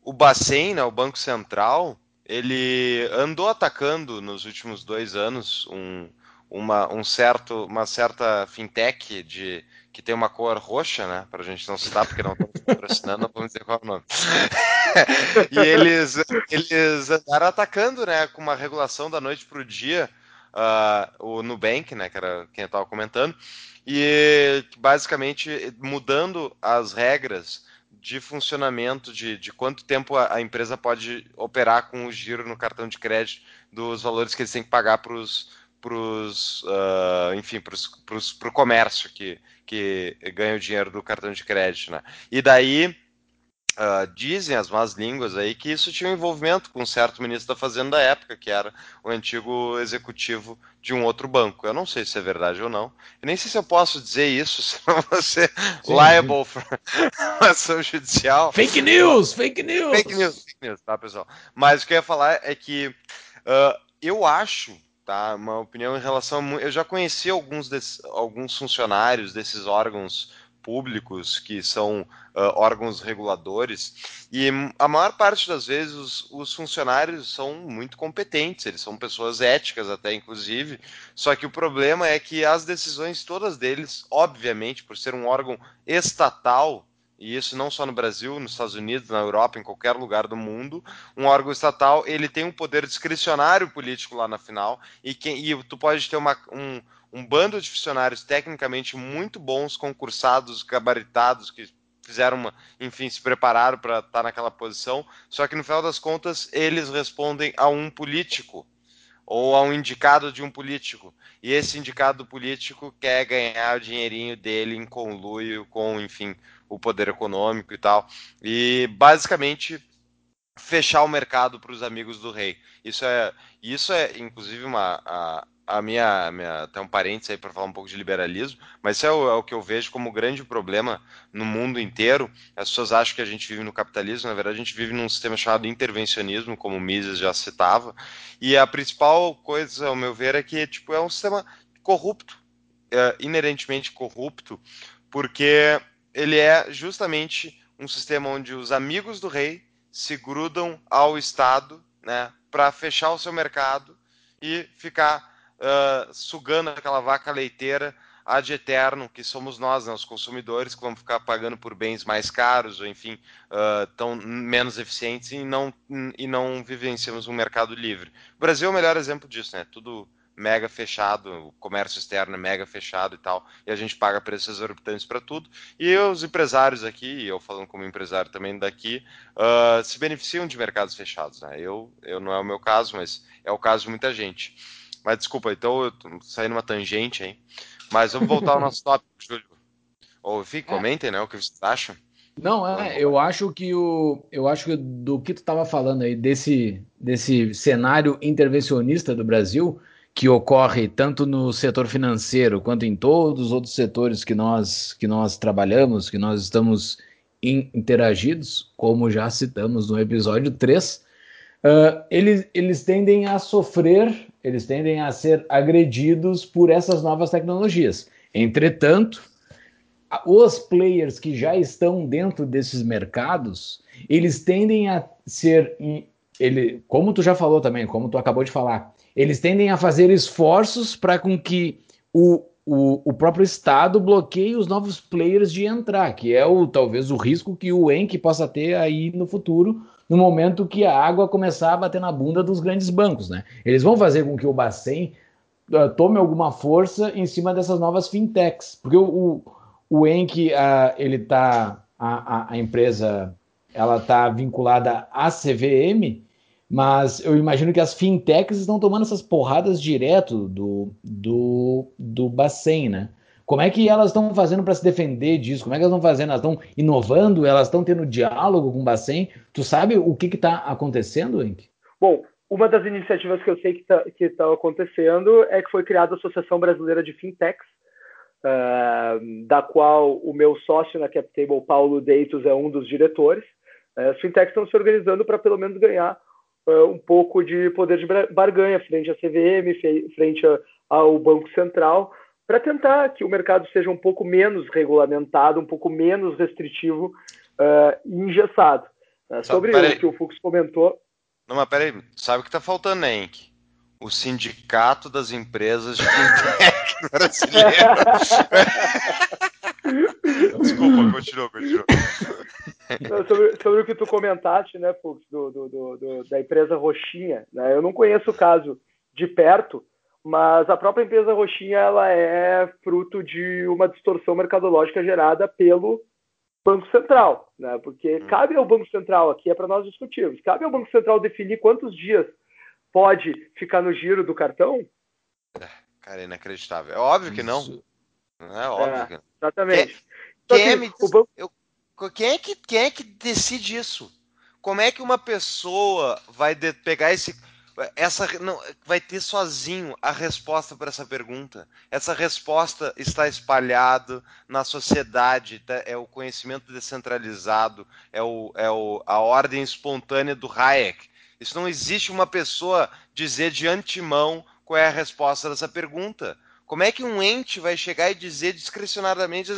o Bacen, né, o Banco Central, ele andou atacando nos últimos dois anos um, uma, um certo, uma certa fintech de, que tem uma cor roxa, né? Para a gente não citar, porque não estamos patrocinando, não vamos dizer qual é o nome. e eles, eles andaram atacando, né? Com uma regulação da noite para o dia, uh, o Nubank, né? Que era quem eu estava comentando, e basicamente mudando as regras de funcionamento, de, de quanto tempo a, a, empresa pode operar com o giro no cartão de crédito, dos valores que eles têm que pagar para os pros, uh, enfim, para o comércio que, que ganha o dinheiro do cartão de crédito, né? E daí Uh, dizem as más línguas aí que isso tinha um envolvimento com um certo ministro da Fazenda da época, que era o antigo executivo de um outro banco. Eu não sei se é verdade ou não. E nem sei se eu posso dizer isso, senão Sim. liable for ação judicial. Fake news! Fake news! Fake news, fake news, tá, pessoal? Mas o que eu ia falar é que uh, eu acho tá? Uma opinião em relação. A, eu já conheci alguns, alguns funcionários desses órgãos públicos que são uh, órgãos reguladores e a maior parte das vezes os, os, funcionários são muito competentes, eles são pessoas éticas até inclusive, só que o problema é que as decisões todas deles, obviamente, por ser um órgão estatal, e isso não só no Brasil, nos Estados Unidos, na Europa, em qualquer lugar do mundo, um órgão estatal ele tem um poder discricionário político lá na final e, quem, e tu pode ter uma, um, um bando de funcionários tecnicamente muito bons, concursados, gabaritados, que fizeram uma, enfim, se prepararam para estar tá naquela posição, só que no final das contas eles respondem a um político ou a um indicado de um político. E esse indicado político quer ganhar o dinheirinho dele em conluio com, enfim, o poder econômico e tal. E basicamente fechar o mercado para os amigos do rei. Isso é, isso é inclusive uma a, a minha, minha até um parênteses aí para falar um pouco de liberalismo, mas isso é o, é o, que eu vejo como grande problema no mundo inteiro. As pessoas acham que a gente vive no capitalismo, na verdade a gente vive num sistema chamado intervencionismo, como o Mises já citava. E a principal coisa, ao meu ver, é que tipo é um sistema corrupto, é, inerentemente corrupto, porque ele é justamente um sistema onde os amigos do rei se grudam ao Estado né, para fechar o seu mercado e ficar uh, sugando aquela vaca leiteira ad eterno, que somos nós, né, os consumidores, que vamos ficar pagando por bens mais caros, ou enfim, uh, tão menos eficientes e não, e não vivenciamos um mercado livre. O Brasil é o melhor exemplo disso, né? Tudo mega fechado, o comércio externo é mega fechado e tal, e a gente paga preços exorbitantes para tudo. E os empresários aqui, eu falando como empresário também daqui, uh, se beneficiam de mercados fechados. Né? Eu, eu não é o meu caso, mas é o caso de muita gente. Mas desculpa, então eu tô saindo uma tangente aí. Mas vamos voltar ao nosso tópico, Júlio. Ou enfim, é. comentem, né, o que vocês acham. Não, é, eu acho que o, eu acho que do que tu estava falando aí desse desse cenário intervencionista do Brasil, que ocorre tanto no setor financeiro quanto em todos os outros setores que nós, que nós trabalhamos, que nós estamos in, interagidos, como já citamos no episódio 3, uh, eles, eles tendem a sofrer, eles tendem a ser agredidos por essas novas tecnologias. Entretanto, os players que já estão dentro desses mercados, eles tendem a ser, ele, como tu já falou também, como tu acabou de falar, eles tendem a fazer esforços para com que o, o, o, próprio Estado bloqueie os novos players de entrar, que é o talvez o risco que o ENC possa ter aí no futuro, no momento que a água começar a bater na bunda dos grandes bancos. Né? Eles vão fazer com que o Bacen uh, tome alguma força em cima dessas novas fintechs, porque o, o, o ENC, uh, ele tá, a, a, a empresa ela está vinculada à CVM, mas eu imagino que as fintechs estão tomando essas porradas direto do, do, do Bacen, né? Como é que elas estão fazendo para se defender disso? Como é que elas estão fazendo? Elas estão inovando? Elas estão tendo diálogo com o Bacen? Tu sabe o que está acontecendo, Henk? Bom, uma das iniciativas que eu sei que está que tá acontecendo é que foi criada a Associação Brasileira de Fintechs, uh, da qual o meu sócio na CapTable, Paulo Deitos, é um dos diretores. Uh, as fintechs estão se organizando para pelo menos ganhar uh, um pouco de poder de barganha frente à CVM, frente ao Banco Central, para tentar que o mercado seja um pouco menos regulamentado, um pouco menos restritivo uh, e engessado. Uh, sobre o que o Fux comentou. Não, mas peraí, sabe o que está faltando, né, Henk? O sindicato das empresas de fintech brasileiras. Desculpa, continua, continua. sobre, sobre, o que tu comentaste, né, Fux, do, do, do, da empresa Roxinha, né? Eu não conheço o caso de perto, mas a própria empresa Roxinha ela é fruto de uma distorção mercadológica gerada pelo Banco Central, né? Porque hum. cabe ao Banco Central aqui é para nós discutirmos. Cabe ao Banco Central definir quantos dias pode ficar no giro do cartão? É, cara, é inacreditável. É óbvio que não. É óbvio é, que não. Exatamente. Quem, é, me, banco... eu, quem, é que, quem é que decide isso? Como é que uma pessoa vai de, pegar esse. Essa não, vai ter sozinho a resposta para essa pergunta. Essa resposta está espalhado na sociedade, tá? é o conhecimento descentralizado, é, o, é o, a ordem espontânea do Hayek. Isso não existe uma pessoa dizer de antemão qual é a resposta dessa pergunta. Como é que um ente vai chegar e dizer discrecionadamente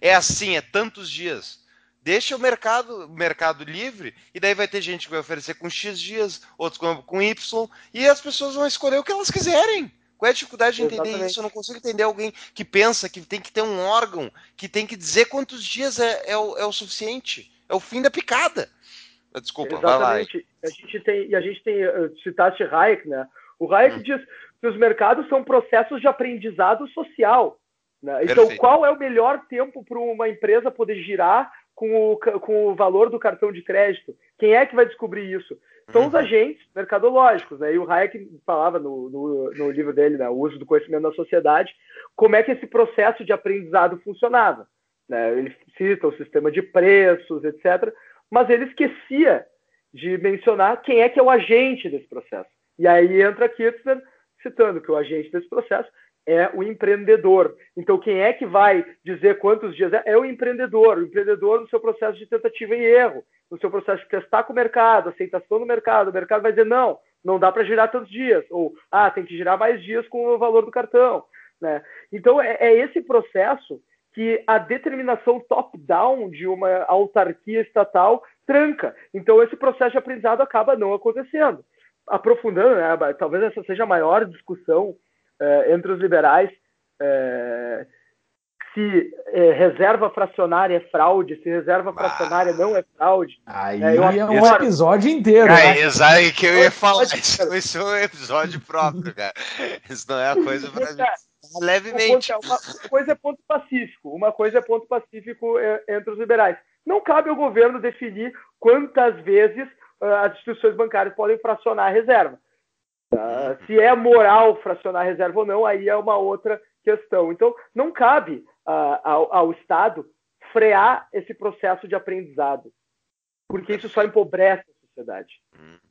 é assim, é tantos dias? Deixa o mercado, mercado livre e daí vai ter gente que vai oferecer com X dias, outros com, com Y, e as pessoas vão escolher o que elas quiserem. Qual é a dificuldade de entender Exatamente. isso? Eu não consigo entender alguém que pensa que tem que ter um órgão que tem que dizer quantos dias é, é, o, é o suficiente. É o fim da picada. Desculpa, Exatamente. vai lá. A gente tem, e a gente tem, eh, citaste Hayek, né? O Hayek hum. diz que os mercados são processos de aprendizado social. Né? Então, qual é o melhor tempo para uma empresa poder girar com o, com o valor do cartão de crédito? Quem é que vai descobrir isso? São uhum. os agentes mercadológicos. Né? E o Hayek falava no, no, no livro dele, né? o uso do conhecimento na sociedade, como é que esse processo de aprendizado funcionava. Né? Ele cita o sistema de preços, etc. Mas ele esquecia de mencionar quem é que é o agente desse processo. E aí entra Kirchner citando que o agente desse processo é o empreendedor. Então, quem é que vai dizer quantos dias é? É o empreendedor. O empreendedor no seu processo de tentativa e erro, no seu processo de testar com o mercado, aceitação no mercado. O mercado vai dizer, não, não dá para girar tantos dias. Ou, ah, tem que girar mais dias com o valor do cartão. Né? Então, é, é esse processo que a determinação top-down de uma autarquia estatal tranca. Então, esse processo de aprendizado acaba não acontecendo aprofundando, né, talvez essa seja a maior discussão é, entre os liberais é, se é, reserva fracionária é fraude, se reserva fracionária não é fraude. Aí é, é um episódio inteiro. É, né? exato que eu ia falar. Isso, isso é um episódio próprio, cara. Isso não é a coisa pra mim. Levemente. Ponto, uma coisa é ponto pacífico, uma coisa é ponto pacífico é, entre os liberais. Não cabe ao governo definir quantas vezes as instituições bancárias podem fracionar a reserva. Uh, se é moral fracionar a reserva ou não, aí é uma outra questão. Então, não cabe uh, ao, ao, Estado frear esse processo de aprendizado, porque isso só empobrece a sociedade.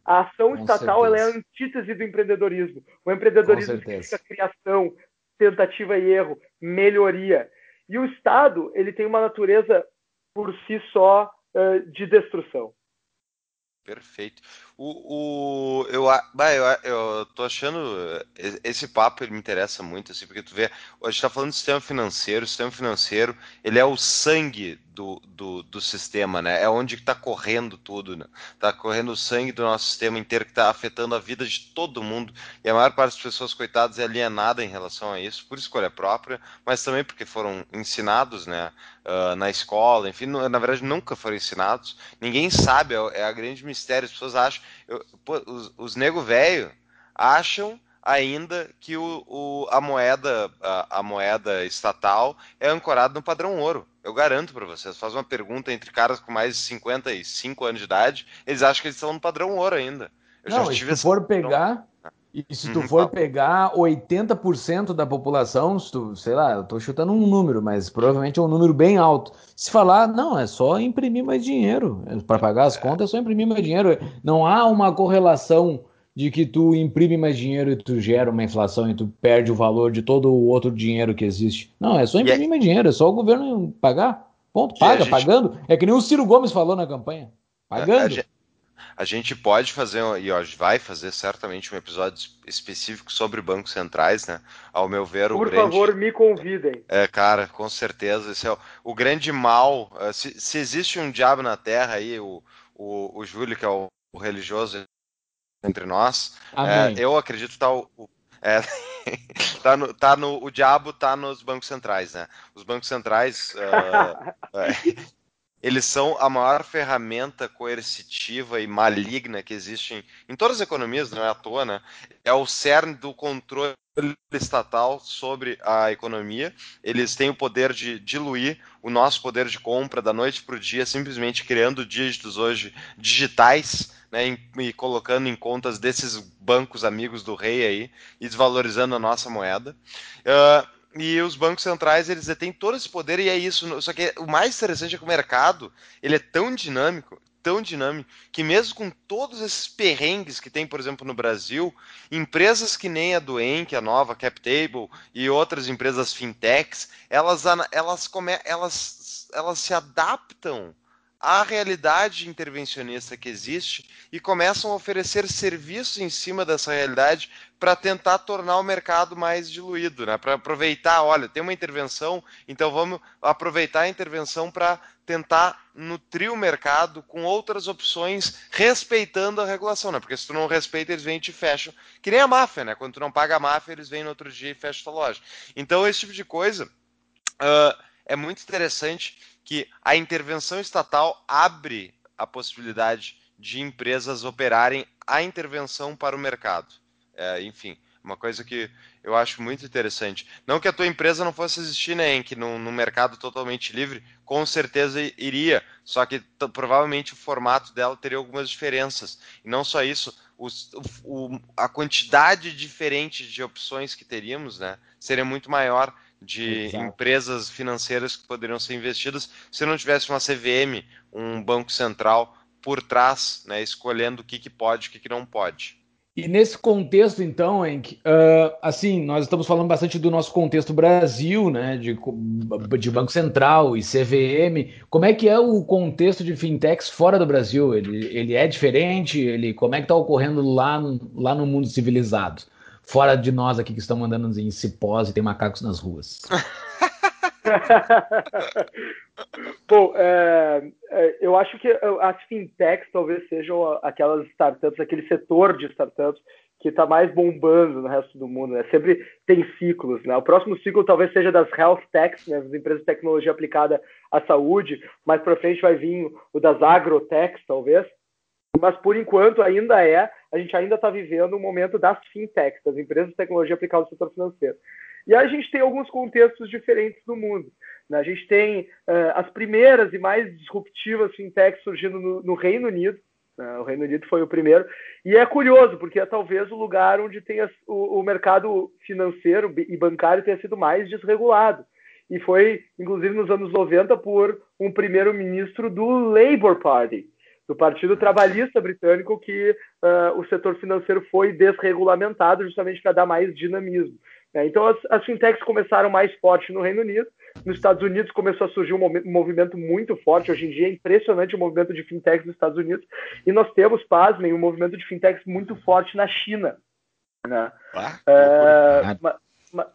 A ação Com estatal é a antítese do empreendedorismo. O empreendedorismo significa criação, tentativa e erro, melhoria. E o Estado ele tem uma natureza por si só uh, de destruição. Perfeito. O, o, eu, bah, eu, eu tô achando. Esse papo ele me interessa muito, assim, porque tu vê. A gente tá falando do sistema financeiro, o sistema financeiro ele é o sangue do, do, do sistema, né? É onde está correndo tudo, né? Tá correndo o sangue do nosso sistema inteiro que está afetando a vida de todo mundo. E a maior parte das pessoas, coitadas, é alienada em relação a isso, por escolha própria, mas também porque foram ensinados, né? Uh, na escola, enfim, na verdade nunca foram ensinados. Ninguém sabe, é, é a grande mistério. As pessoas acham eu, pô, os, os nego velho acham ainda que o, o, a moeda a, a, moeda estatal é ancorada no padrão ouro. Eu garanto para vocês. Faz uma pergunta entre caras com mais de 55 anos de idade, eles acham que eles estão no padrão ouro ainda. Eu Não, se tu for pegar, e se tu uhum, for pegar 80% da população, se tu, sei lá, eu tô chutando um número, mas provavelmente é um número bem alto. Se falar, não, é só imprimir mais dinheiro. Para pagar as é. contas é só imprimir mais dinheiro. Não há uma correlação de que tu imprime mais dinheiro e tu gera uma inflação e tu perde o valor de todo o outro dinheiro que existe. Não, é só imprimir mais dinheiro, é só o governo pagar. Ponto, paga, gente... pagando. É que nem o Ciro Gomes falou na campanha. Pagando. A gente pode fazer, e ó, vai fazer certamente um episódio específico sobre bancos centrais, né? Ao meu ver, Por o grande... favor, me convidem. É, cara, com certeza. Esse é o, o grande mal. Eh, se, se, existe um diabo na Terra aí, o, o, o Júlio, que é o, o religioso entre nós, é, eu acredito que tá o, é, tá no, tá no, o diabo tá nos bancos centrais, né? Os bancos centrais uh, é, eles são a maior ferramenta coercitiva e maligna que existe em, em, todas as economias, não é à toa, né? É o cerne do controle estatal sobre a economia. Eles têm o poder de diluir o nosso poder de compra da noite para o dia, simplesmente criando dígitos hoje digitais, né, e, colocando em contas desses bancos amigos do rei aí e desvalorizando a nossa moeda. Uh, e os bancos centrais eles têm todo esse poder e é isso. Só que o mais interessante é que o mercado ele é tão dinâmico, tão dinâmico, que mesmo com todos esses perrengues que tem, por exemplo, no Brasil, empresas que nem a do que a nova CapTable e outras empresas fintechs, elas, elas, come, elas, elas se adaptam à realidade intervencionista que existe e começam a oferecer serviços em cima dessa realidade para tentar tornar o mercado mais diluído, né? para aproveitar, olha, tem uma intervenção, então vamos aproveitar a intervenção para tentar nutrir o mercado com outras opções, respeitando a regulação, né? Porque se tu não respeita, eles vêm e te fecham. Que nem a máfia, né? Quando tu não paga a máfia, eles vêm no outro dia e fecham a loja. Então, esse tipo de coisa uh, é muito interessante que a intervenção estatal abre a possibilidade de empresas operarem a intervenção para o mercado. É, enfim, uma coisa que eu acho muito interessante. Não que a tua empresa não fosse existir, né, que no, no mercado totalmente livre, com certeza iria, só que provavelmente o formato dela teria algumas diferenças. E não só isso, os, o, a quantidade diferente de opções que teríamos né, seria muito maior de Exato. empresas financeiras que poderiam ser investidas se não tivesse uma CVM, um banco central por trás, né, escolhendo o que, que pode e o que, que não pode. E nesse contexto, então, Henk, uh, assim, nós estamos falando bastante do nosso contexto Brasil, né, de, de Banco Central e CVM. Como é que é o contexto de fintechs fora do Brasil? Ele, ele é diferente? Ele, como é que está ocorrendo lá, lá no mundo civilizado? Fora de nós aqui que estamos andando em cipós e tem macacos nas ruas. Bom, é, é, eu acho que as fintechs talvez sejam aquelas startups, aquele setor de startups que está mais bombando no resto do mundo, né? Sempre tem ciclos, né? O próximo ciclo talvez seja das health techs, né? As empresas de tecnologia aplicada à saúde. Mais para frente vai vir o das agrotechs, talvez. Mas por enquanto ainda é, a gente ainda está vivendo um momento das fintechs, das empresas de tecnologia aplicada ao setor financeiro. E a gente tem alguns contextos diferentes no mundo. Né? A gente tem uh, as primeiras e mais disruptivas fintechs surgindo no, no Reino Unido, né? O Reino Unido foi o primeiro. E é curioso, porque é talvez o lugar onde o, o, mercado financeiro e bancário tenha sido mais desregulado. E foi, inclusive, nos anos 90, por um primeiro-ministro do Labour Party, do Partido Trabalhista Britânico, que uh, o setor financeiro foi desregulamentado justamente para dar mais dinamismo. É, então, as, as fintechs começaram mais forte no Reino Unido. Nos Estados Unidos começou a surgir um movimento muito forte. Hoje em dia é impressionante o movimento de fintechs nos Estados Unidos. E nós temos, pasmem, um movimento de fintechs muito forte na China. Né? Ah, é, mas,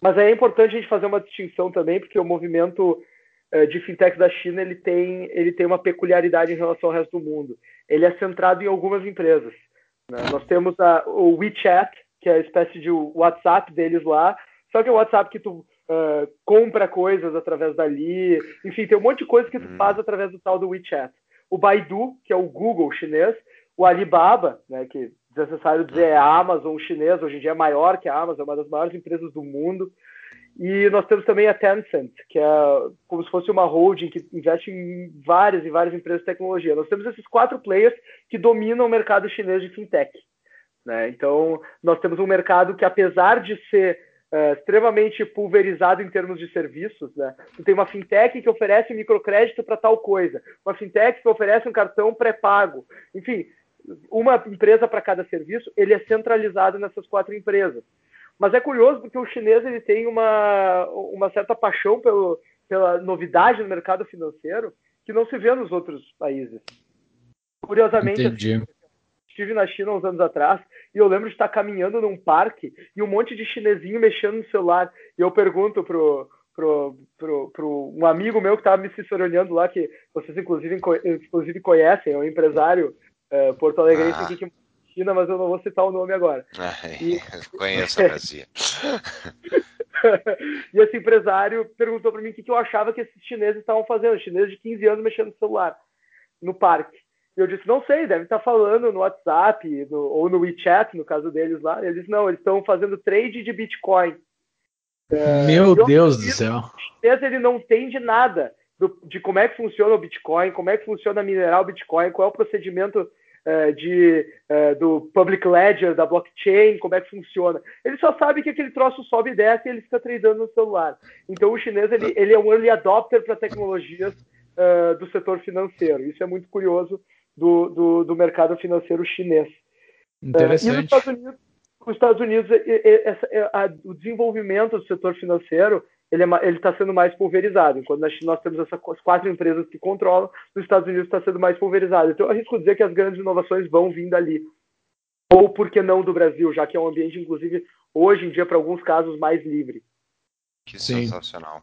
mas, é importante a gente fazer uma distinção também, porque o movimento é, de fintechs da China ele tem, ele tem uma peculiaridade em relação ao resto do mundo. Ele é centrado em algumas empresas. Né? Nós temos a, o WeChat, que é a espécie de WhatsApp deles lá, só que é o WhatsApp que tu uh, compra coisas através dali, enfim, tem um monte de coisa que tu hum. faz através do tal do WeChat. O Baidu, que é o Google chinês, o Alibaba, né, que desnecessário dizer é a Amazon chinês, hoje em dia é maior que a Amazon, é uma das maiores empresas do mundo. E nós temos também a Tencent, que é como se fosse uma holding que investe em várias e várias empresas de tecnologia. Nós temos esses quatro players que dominam o mercado chinês de fintech. Né? Então, nós temos um mercado que, apesar de ser uh, extremamente pulverizado em termos de serviços, né? tem uma fintech que oferece microcrédito para tal coisa, uma fintech que oferece um cartão pré-pago, enfim, uma empresa para cada serviço, ele é centralizado nessas quatro empresas. Mas é curioso porque o chinês ele tem uma, uma certa paixão pelo, pela novidade no mercado financeiro que não se vê nos outros países. Curiosamente, assim, estive na China uns anos atrás e eu lembro de estar caminhando num parque e um monte de chinesinho mexendo no celular. E eu pergunto pro, pro, pro, pro um amigo meu que estava me assessorando lá, que vocês inclusive, inclusive conhecem, é um empresário uh, porto-alegrense ah. aqui que China, mas eu não vou citar o nome agora. e... Conheço a Brasil. e esse empresário perguntou para mim o que, que eu achava que esses chineses estavam fazendo, chineses de 15 anos mexendo no celular, no parque. E eu disse, não sei, deve estar falando no WhatsApp no, ou no WeChat, no caso deles lá. Eles não, eles estão fazendo trade de Bitcoin. É, Meu Deus do céu. Ele não entende nada do, de como é que funciona o Bitcoin, como é que funciona minerar o Bitcoin, qual é o procedimento é, de, é, do public ledger, da blockchain, como é que funciona. Ele só sabe que aquele troço sobe e desce e ele fica tradando no celular. Então o chinês ele, ele é um early adopter para tecnologias uh, do setor financeiro. Isso é muito curioso do, do, do mercado financeiro chinês. Interessante. É, e nos Estados Unidos, os Estados Unidos essa, a, o desenvolvimento do setor financeiro ele é está sendo mais pulverizado. Enquanto nós, nós temos essas quatro empresas que controlam, nos Estados Unidos está sendo mais pulverizado. Então, eu arrisco dizer que as grandes inovações vão vindo ali. Ou, por que não, do Brasil, já que é um ambiente, inclusive, hoje em dia, para alguns casos, mais livre. Que sensacional.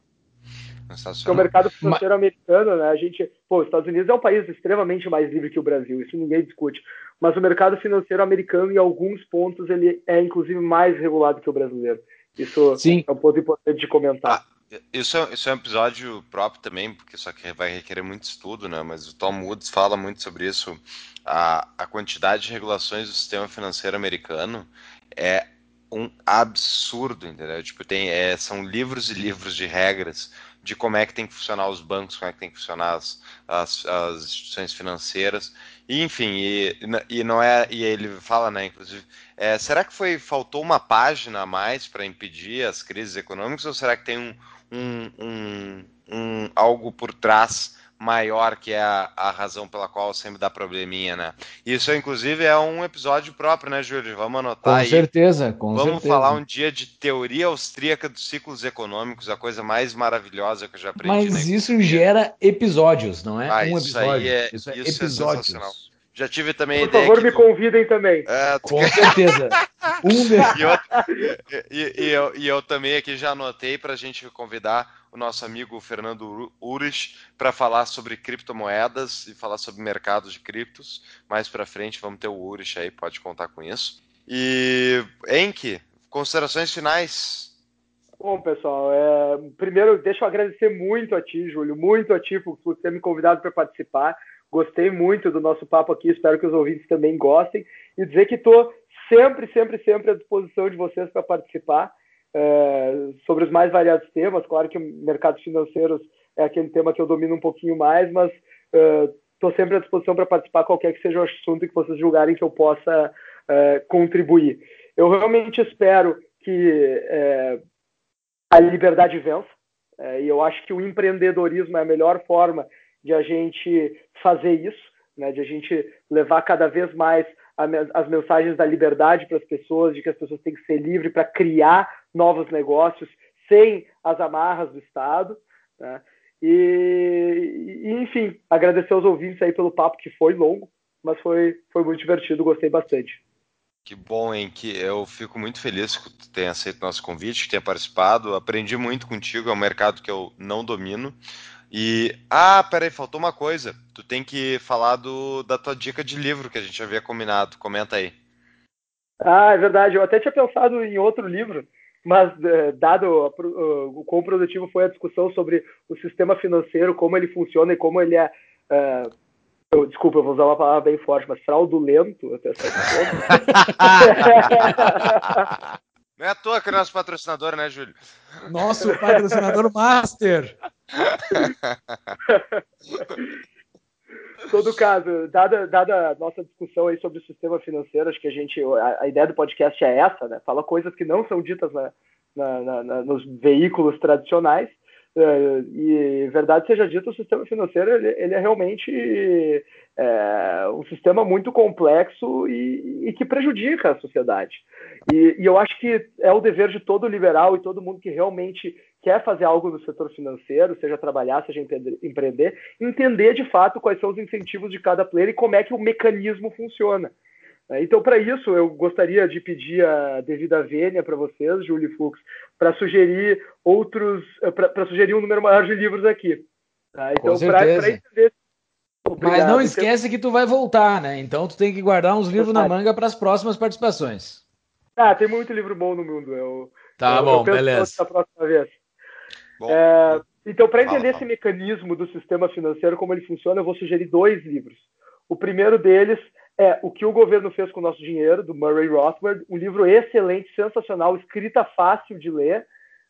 Porque o mercado financeiro Mas... americano, né? A gente, pô, os Estados Unidos é um país extremamente mais livre que o Brasil, isso ninguém discute. Mas o mercado financeiro americano, em alguns pontos, ele é inclusive mais regulado que o brasileiro. Isso Sim. é um ponto importante de comentar. Ah, isso, é, isso é um episódio próprio também, porque só que vai requerer muito estudo, né? Mas o Tom Woods fala muito sobre isso. A, a quantidade de regulações do sistema financeiro americano é um absurdo, entendeu? Tipo, tem, é, são livros e livros de regras de como é que tem que funcionar os bancos, como é que tem que funcionar as, as, as instituições financeiras, e, enfim, e, e, não é, e ele fala, né, inclusive, é, será que foi faltou uma página a mais para impedir as crises econômicas ou será que tem um, um, um, um algo por trás maior que é a, a, razão pela qual sempre dá probleminha, né? Isso, inclusive, é um episódio próprio, né, Júlio? Vamos anotar com aí. Certeza, com Vamos certeza. falar um dia de teoria austríaca dos ciclos econômicos, a coisa mais maravilhosa que eu já aprendi. Mas isso gera episódios, não é? Ah, um isso episódio. É, isso é, isso episódios. É já tive também Por favor, me tu... convidem também. É, tu... Com certeza. um e, eu, e, e, eu, e eu também aqui já anotei para a gente convidar o nosso amigo Fernando Urich para falar sobre criptomoedas e falar sobre mercados de criptos. Mais para frente vamos ter o Urich aí, pode contar com isso. E Enki, considerações finais. Bom, pessoal, é... primeiro deixa eu agradecer muito a ti, Júlio, muito a ti por ter me convidado para participar. Gostei muito do nosso papo aqui, espero que os ouvintes também gostem. E dizer que estou sempre, sempre, sempre à disposição de vocês para participar é, sobre os mais variados temas. Claro que mercados financeiros é aquele tema que eu domino um pouquinho mais, mas estou é, sempre à disposição para participar qualquer que seja o assunto que vocês julgarem que eu possa é, contribuir. Eu realmente espero que é, a liberdade vença, é, e eu acho que o empreendedorismo é a melhor forma de a gente fazer isso, né, de a gente levar cada vez mais as mensagens da liberdade para as pessoas, de que as pessoas têm que ser livres para criar novos negócios sem as amarras do Estado. Né? E, e, enfim, agradecer aos ouvintes aí pelo papo que foi longo, mas foi, foi muito divertido, gostei bastante. Que bom, hein? Que eu fico muito feliz que tu tenha aceito nosso convite, que tenha participado. Aprendi muito contigo, é um mercado que eu não domino. E. Ah, peraí, faltou uma coisa. Tu tem que falar do, da tua dica de livro que a gente havia combinado. Comenta aí. Ah, é verdade. Eu até tinha pensado em outro livro, mas eh, dado o quão produtivo foi a discussão sobre o sistema financeiro, como ele funciona e como ele é. Uh, eu, desculpa, eu vou usar uma palavra bem forte, mas fraudulento até certo Não é à toa que é nosso patrocinador, né, Júlio? Nosso patrocinador master. todo caso, dada, dada a nossa discussão aí sobre o sistema financeiro, acho que a gente, a, a ideia do podcast é essa, né? Fala coisas que não são ditas na, na, na, nos veículos tradicionais e verdade seja dita, o sistema financeiro ele, ele é realmente é, um sistema muito complexo e, e, que prejudica a sociedade. E, e, eu acho que é o dever de todo liberal e todo mundo que realmente quer fazer algo no setor financeiro, seja trabalhar, seja empreender, entender de fato quais são os incentivos de cada player e como é que o mecanismo funciona. É, então, para isso, eu gostaria de pedir a devida vênia para vocês, Júlio e Fux, para sugerir outros, eh, para sugerir um número maior de livros aqui. Tá? Então, para entender. Obrigado. Mas não esquece que tu vai voltar, né? Então tu tem que guardar uns livros na manga para as próximas participações. Ah, tem muito livro bom no mundo. Eu, tá eu, bom, eu beleza. Da próxima vez. Bom, é, então, para entender fala, esse mecanismo do sistema financeiro, como ele funciona, eu vou sugerir dois livros. O primeiro deles é O que o governo fez com o nosso dinheiro, do Murray Rothbard, um livro excelente, sensacional, escrita fácil de ler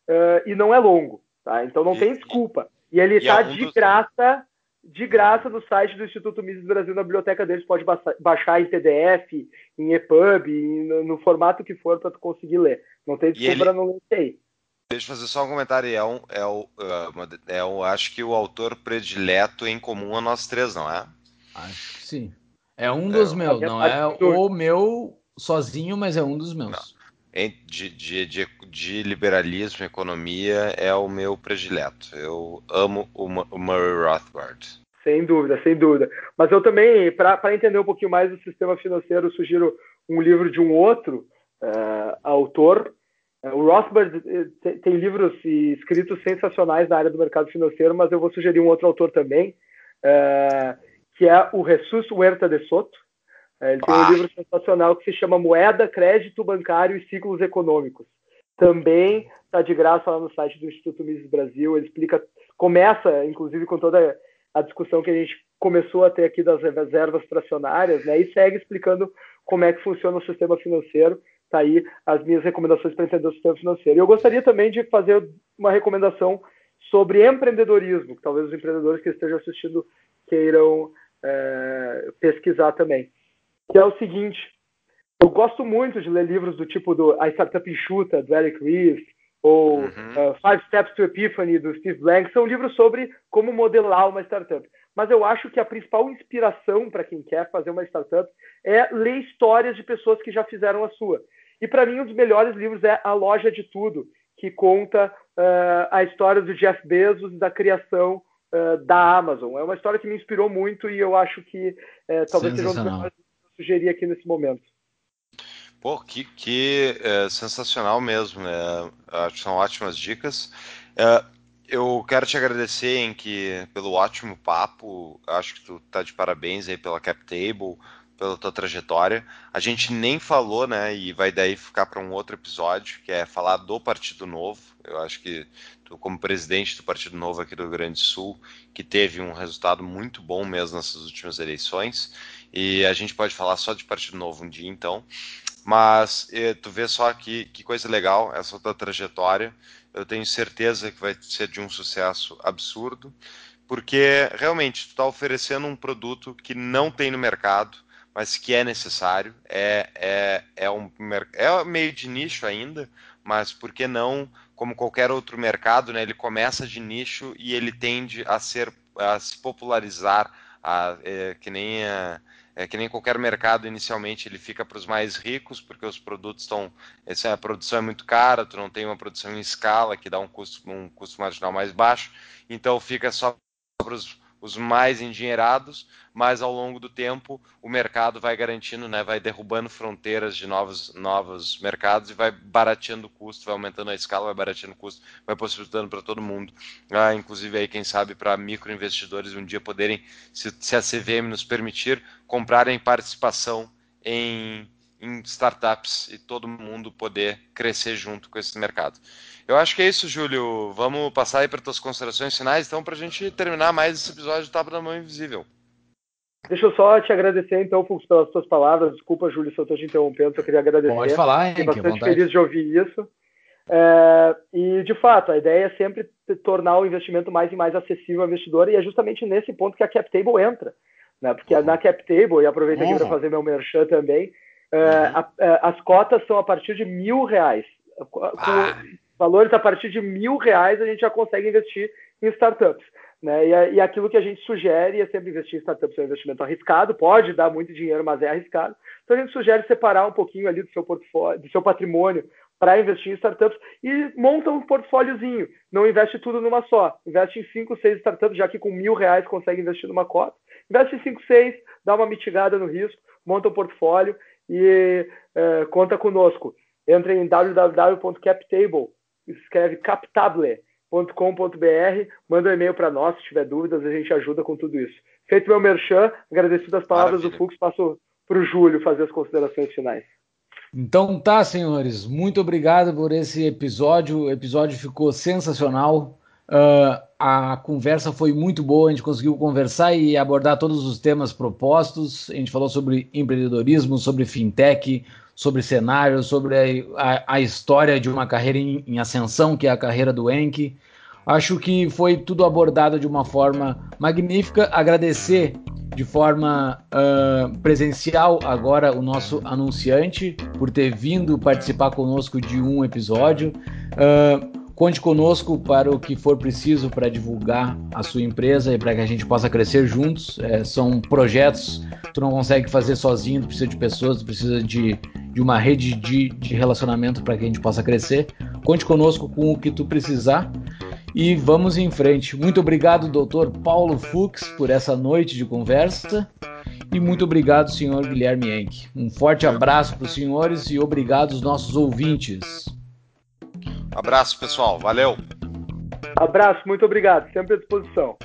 uh, e não é longo, tá? Então não e, tem desculpa. E ele está é um de graça, de graça no site do Instituto Mises Brasil, na biblioteca deles, pode baixar em PDF, em EPUB, no, no formato que for para tu conseguir ler. Não tem desculpa para não ler isso aí. Deixa eu fazer só um comentário. É um, é o, é, é o, acho que o autor predileto em comum a nós três, não é? Acho que sim. É um dos é, meus, não é o meu sozinho, mas é um dos meus. De, de, de, de, liberalismo e economia é o meu predileto. Eu amo o, o Murray Rothbard. Sem dúvida, sem dúvida. Mas eu também, para entender um pouquinho mais o sistema financeiro, sugiro um livro de um outro uh, autor. Uh, o Rothbard eh, tem, tem, livros escritos sensacionais na área do mercado financeiro, mas eu vou sugerir um outro autor também. Uh, que é o Jesus Huerta de Soto. É, ele tem um livro sensacional que se chama Moeda, Crédito Bancário e Ciclos Econômicos. Também está de graça lá no site do Instituto Mises Brasil. Ele explica, começa, inclusive, com toda a discussão que a gente começou a ter aqui das reservas fracionárias, né? E segue explicando como é que funciona o sistema financeiro. Está aí as minhas recomendações para entender o sistema financeiro. E eu gostaria também de fazer uma recomendação sobre empreendedorismo, que talvez os empreendedores que estejam assistindo queiram é, pesquisar também. Que é o seguinte, eu gosto muito de ler livros do tipo do A Startup Enxuta, do Eric Ries, ou uhum. uh, Five Steps to Epiphany, do Steve Blank, são livros sobre como modelar uma startup. Mas eu acho que a principal inspiração para quem quer fazer uma startup é ler histórias de pessoas que já fizeram a sua. E para mim, um dos melhores livros é A Loja de Tudo, que conta uh, a história do Jeff Bezos e da criação uh, da Amazon. É uma história que me inspirou muito e eu acho que uh, talvez seja um dos melhores que eu sugerir aqui nesse momento. Pô, que, que é, sensacional mesmo. É, acho que são ótimas dicas. É, Eu quero te agradecer, em que pelo ótimo papo. Acho que tu tá de parabéns aí pela Cap Table, pela tua trajetória. A gente nem falou, né? E vai daí ficar para um outro episódio, que é falar do Partido Novo. Eu acho que tu, como presidente do Partido Novo aqui do Rio Grande do Sul, que teve um resultado muito bom mesmo nessas últimas eleições. E a gente pode falar só de Partido Novo um dia, então. Mas eh, tu vê só que, que coisa legal essa tua trajetória. Eu tenho certeza que vai ser de um sucesso absurdo, porque realmente tu está oferecendo um produto que não tem no mercado, mas que é necessário. É, é, é, um, é meio de nicho ainda, mas por que não, como qualquer outro mercado, né, ele começa de nicho e ele tende a ser a se popularizar, a, é, que nem a, é que nem qualquer mercado inicialmente ele fica para os mais ricos porque os produtos estão a produção é muito cara tu não tem uma produção em escala que dá um custo um custo marginal mais baixo então fica só para os os mais endinheirados, mas ao longo do tempo o mercado vai garantindo, né, vai derrubando fronteiras de novos, novos mercados e vai barateando o custo, vai aumentando a escala, vai barateando o custo, vai possibilitando para todo mundo, ah, inclusive aí quem sabe para microinvestidores um dia poderem, se, se a CVM nos permitir, comprarem participação em, em startups e todo mundo poder crescer junto com esse mercado. Eu acho que é isso, Júlio. Vamos passar aí para tuas considerações finais, então, para a gente terminar mais esse episódio do Tapa da Mão Invisível. Deixa eu só te agradecer, então, Fux, pelas tuas palavras. Desculpa, Júlio, se eu estou te interrompendo, só queria agradecer. Pode falar, hein? Fiquei bastante feliz de ouvir isso. É, e, de fato, a ideia é sempre tornar o investimento mais e mais acessível ao investidor, e é justamente nesse ponto que a CapTable entra. Né? Porque uhum. na CapTable, e aproveito aqui uhum. para fazer meu merchan também, é, uhum. a, a, é, as cotas são a partir de mil reais. Com, ah valores a partir de mil reais a gente já consegue investir em startups. Né? E, e aquilo que a gente sugere é sempre investir em startups é um investimento arriscado, pode dar muito dinheiro, mas é arriscado. Então a gente sugere separar um pouquinho ali do seu portfólio, do seu patrimônio para investir em startups e monta um portfóliozinho. Não investe tudo numa só. Investe em cinco, seis startups, já que com mil reais consegue investir numa cota. Investe em cinco, seis, dá uma mitigada no risco, monta um portfólio e é, conta conosco. Entre em www.captable.com escreve captable.com.br, manda um e-mail para nós se tiver dúvidas, a gente ajuda com tudo isso. Feito meu merchan, agradecido as palavras Maravilha. do Fux, passo para o Júlio fazer as considerações finais. Então tá, senhores, muito obrigado por esse episódio. O episódio ficou sensacional. Uh, a conversa foi muito boa, a gente conseguiu conversar e abordar todos os temas propostos. A gente falou sobre empreendedorismo, sobre fintech, sobre cenários, sobre a, a, história de uma carreira em, em, ascensão, que é a carreira do Enki. Acho que foi tudo abordado de uma forma magnífica. Agradecer de forma uh, presencial agora o nosso anunciante por ter vindo participar conosco de um episódio. Uh, Conte conosco para o que for preciso para divulgar a sua empresa e para que a gente possa crescer juntos. É, são projetos que tu não consegue fazer sozinho, tu precisa de pessoas, tu precisa de, de uma rede de, de relacionamento para que a gente possa crescer. Conte conosco com o que tu precisar e vamos em frente. Muito obrigado, doutor Paulo Fux, por essa noite de conversa. E muito obrigado, senhor Guilherme Enck. Um forte abraço para os senhores e obrigado aos nossos ouvintes. Abraço, pessoal. Valeu. Abraço, muito obrigado. Sempre à disposição.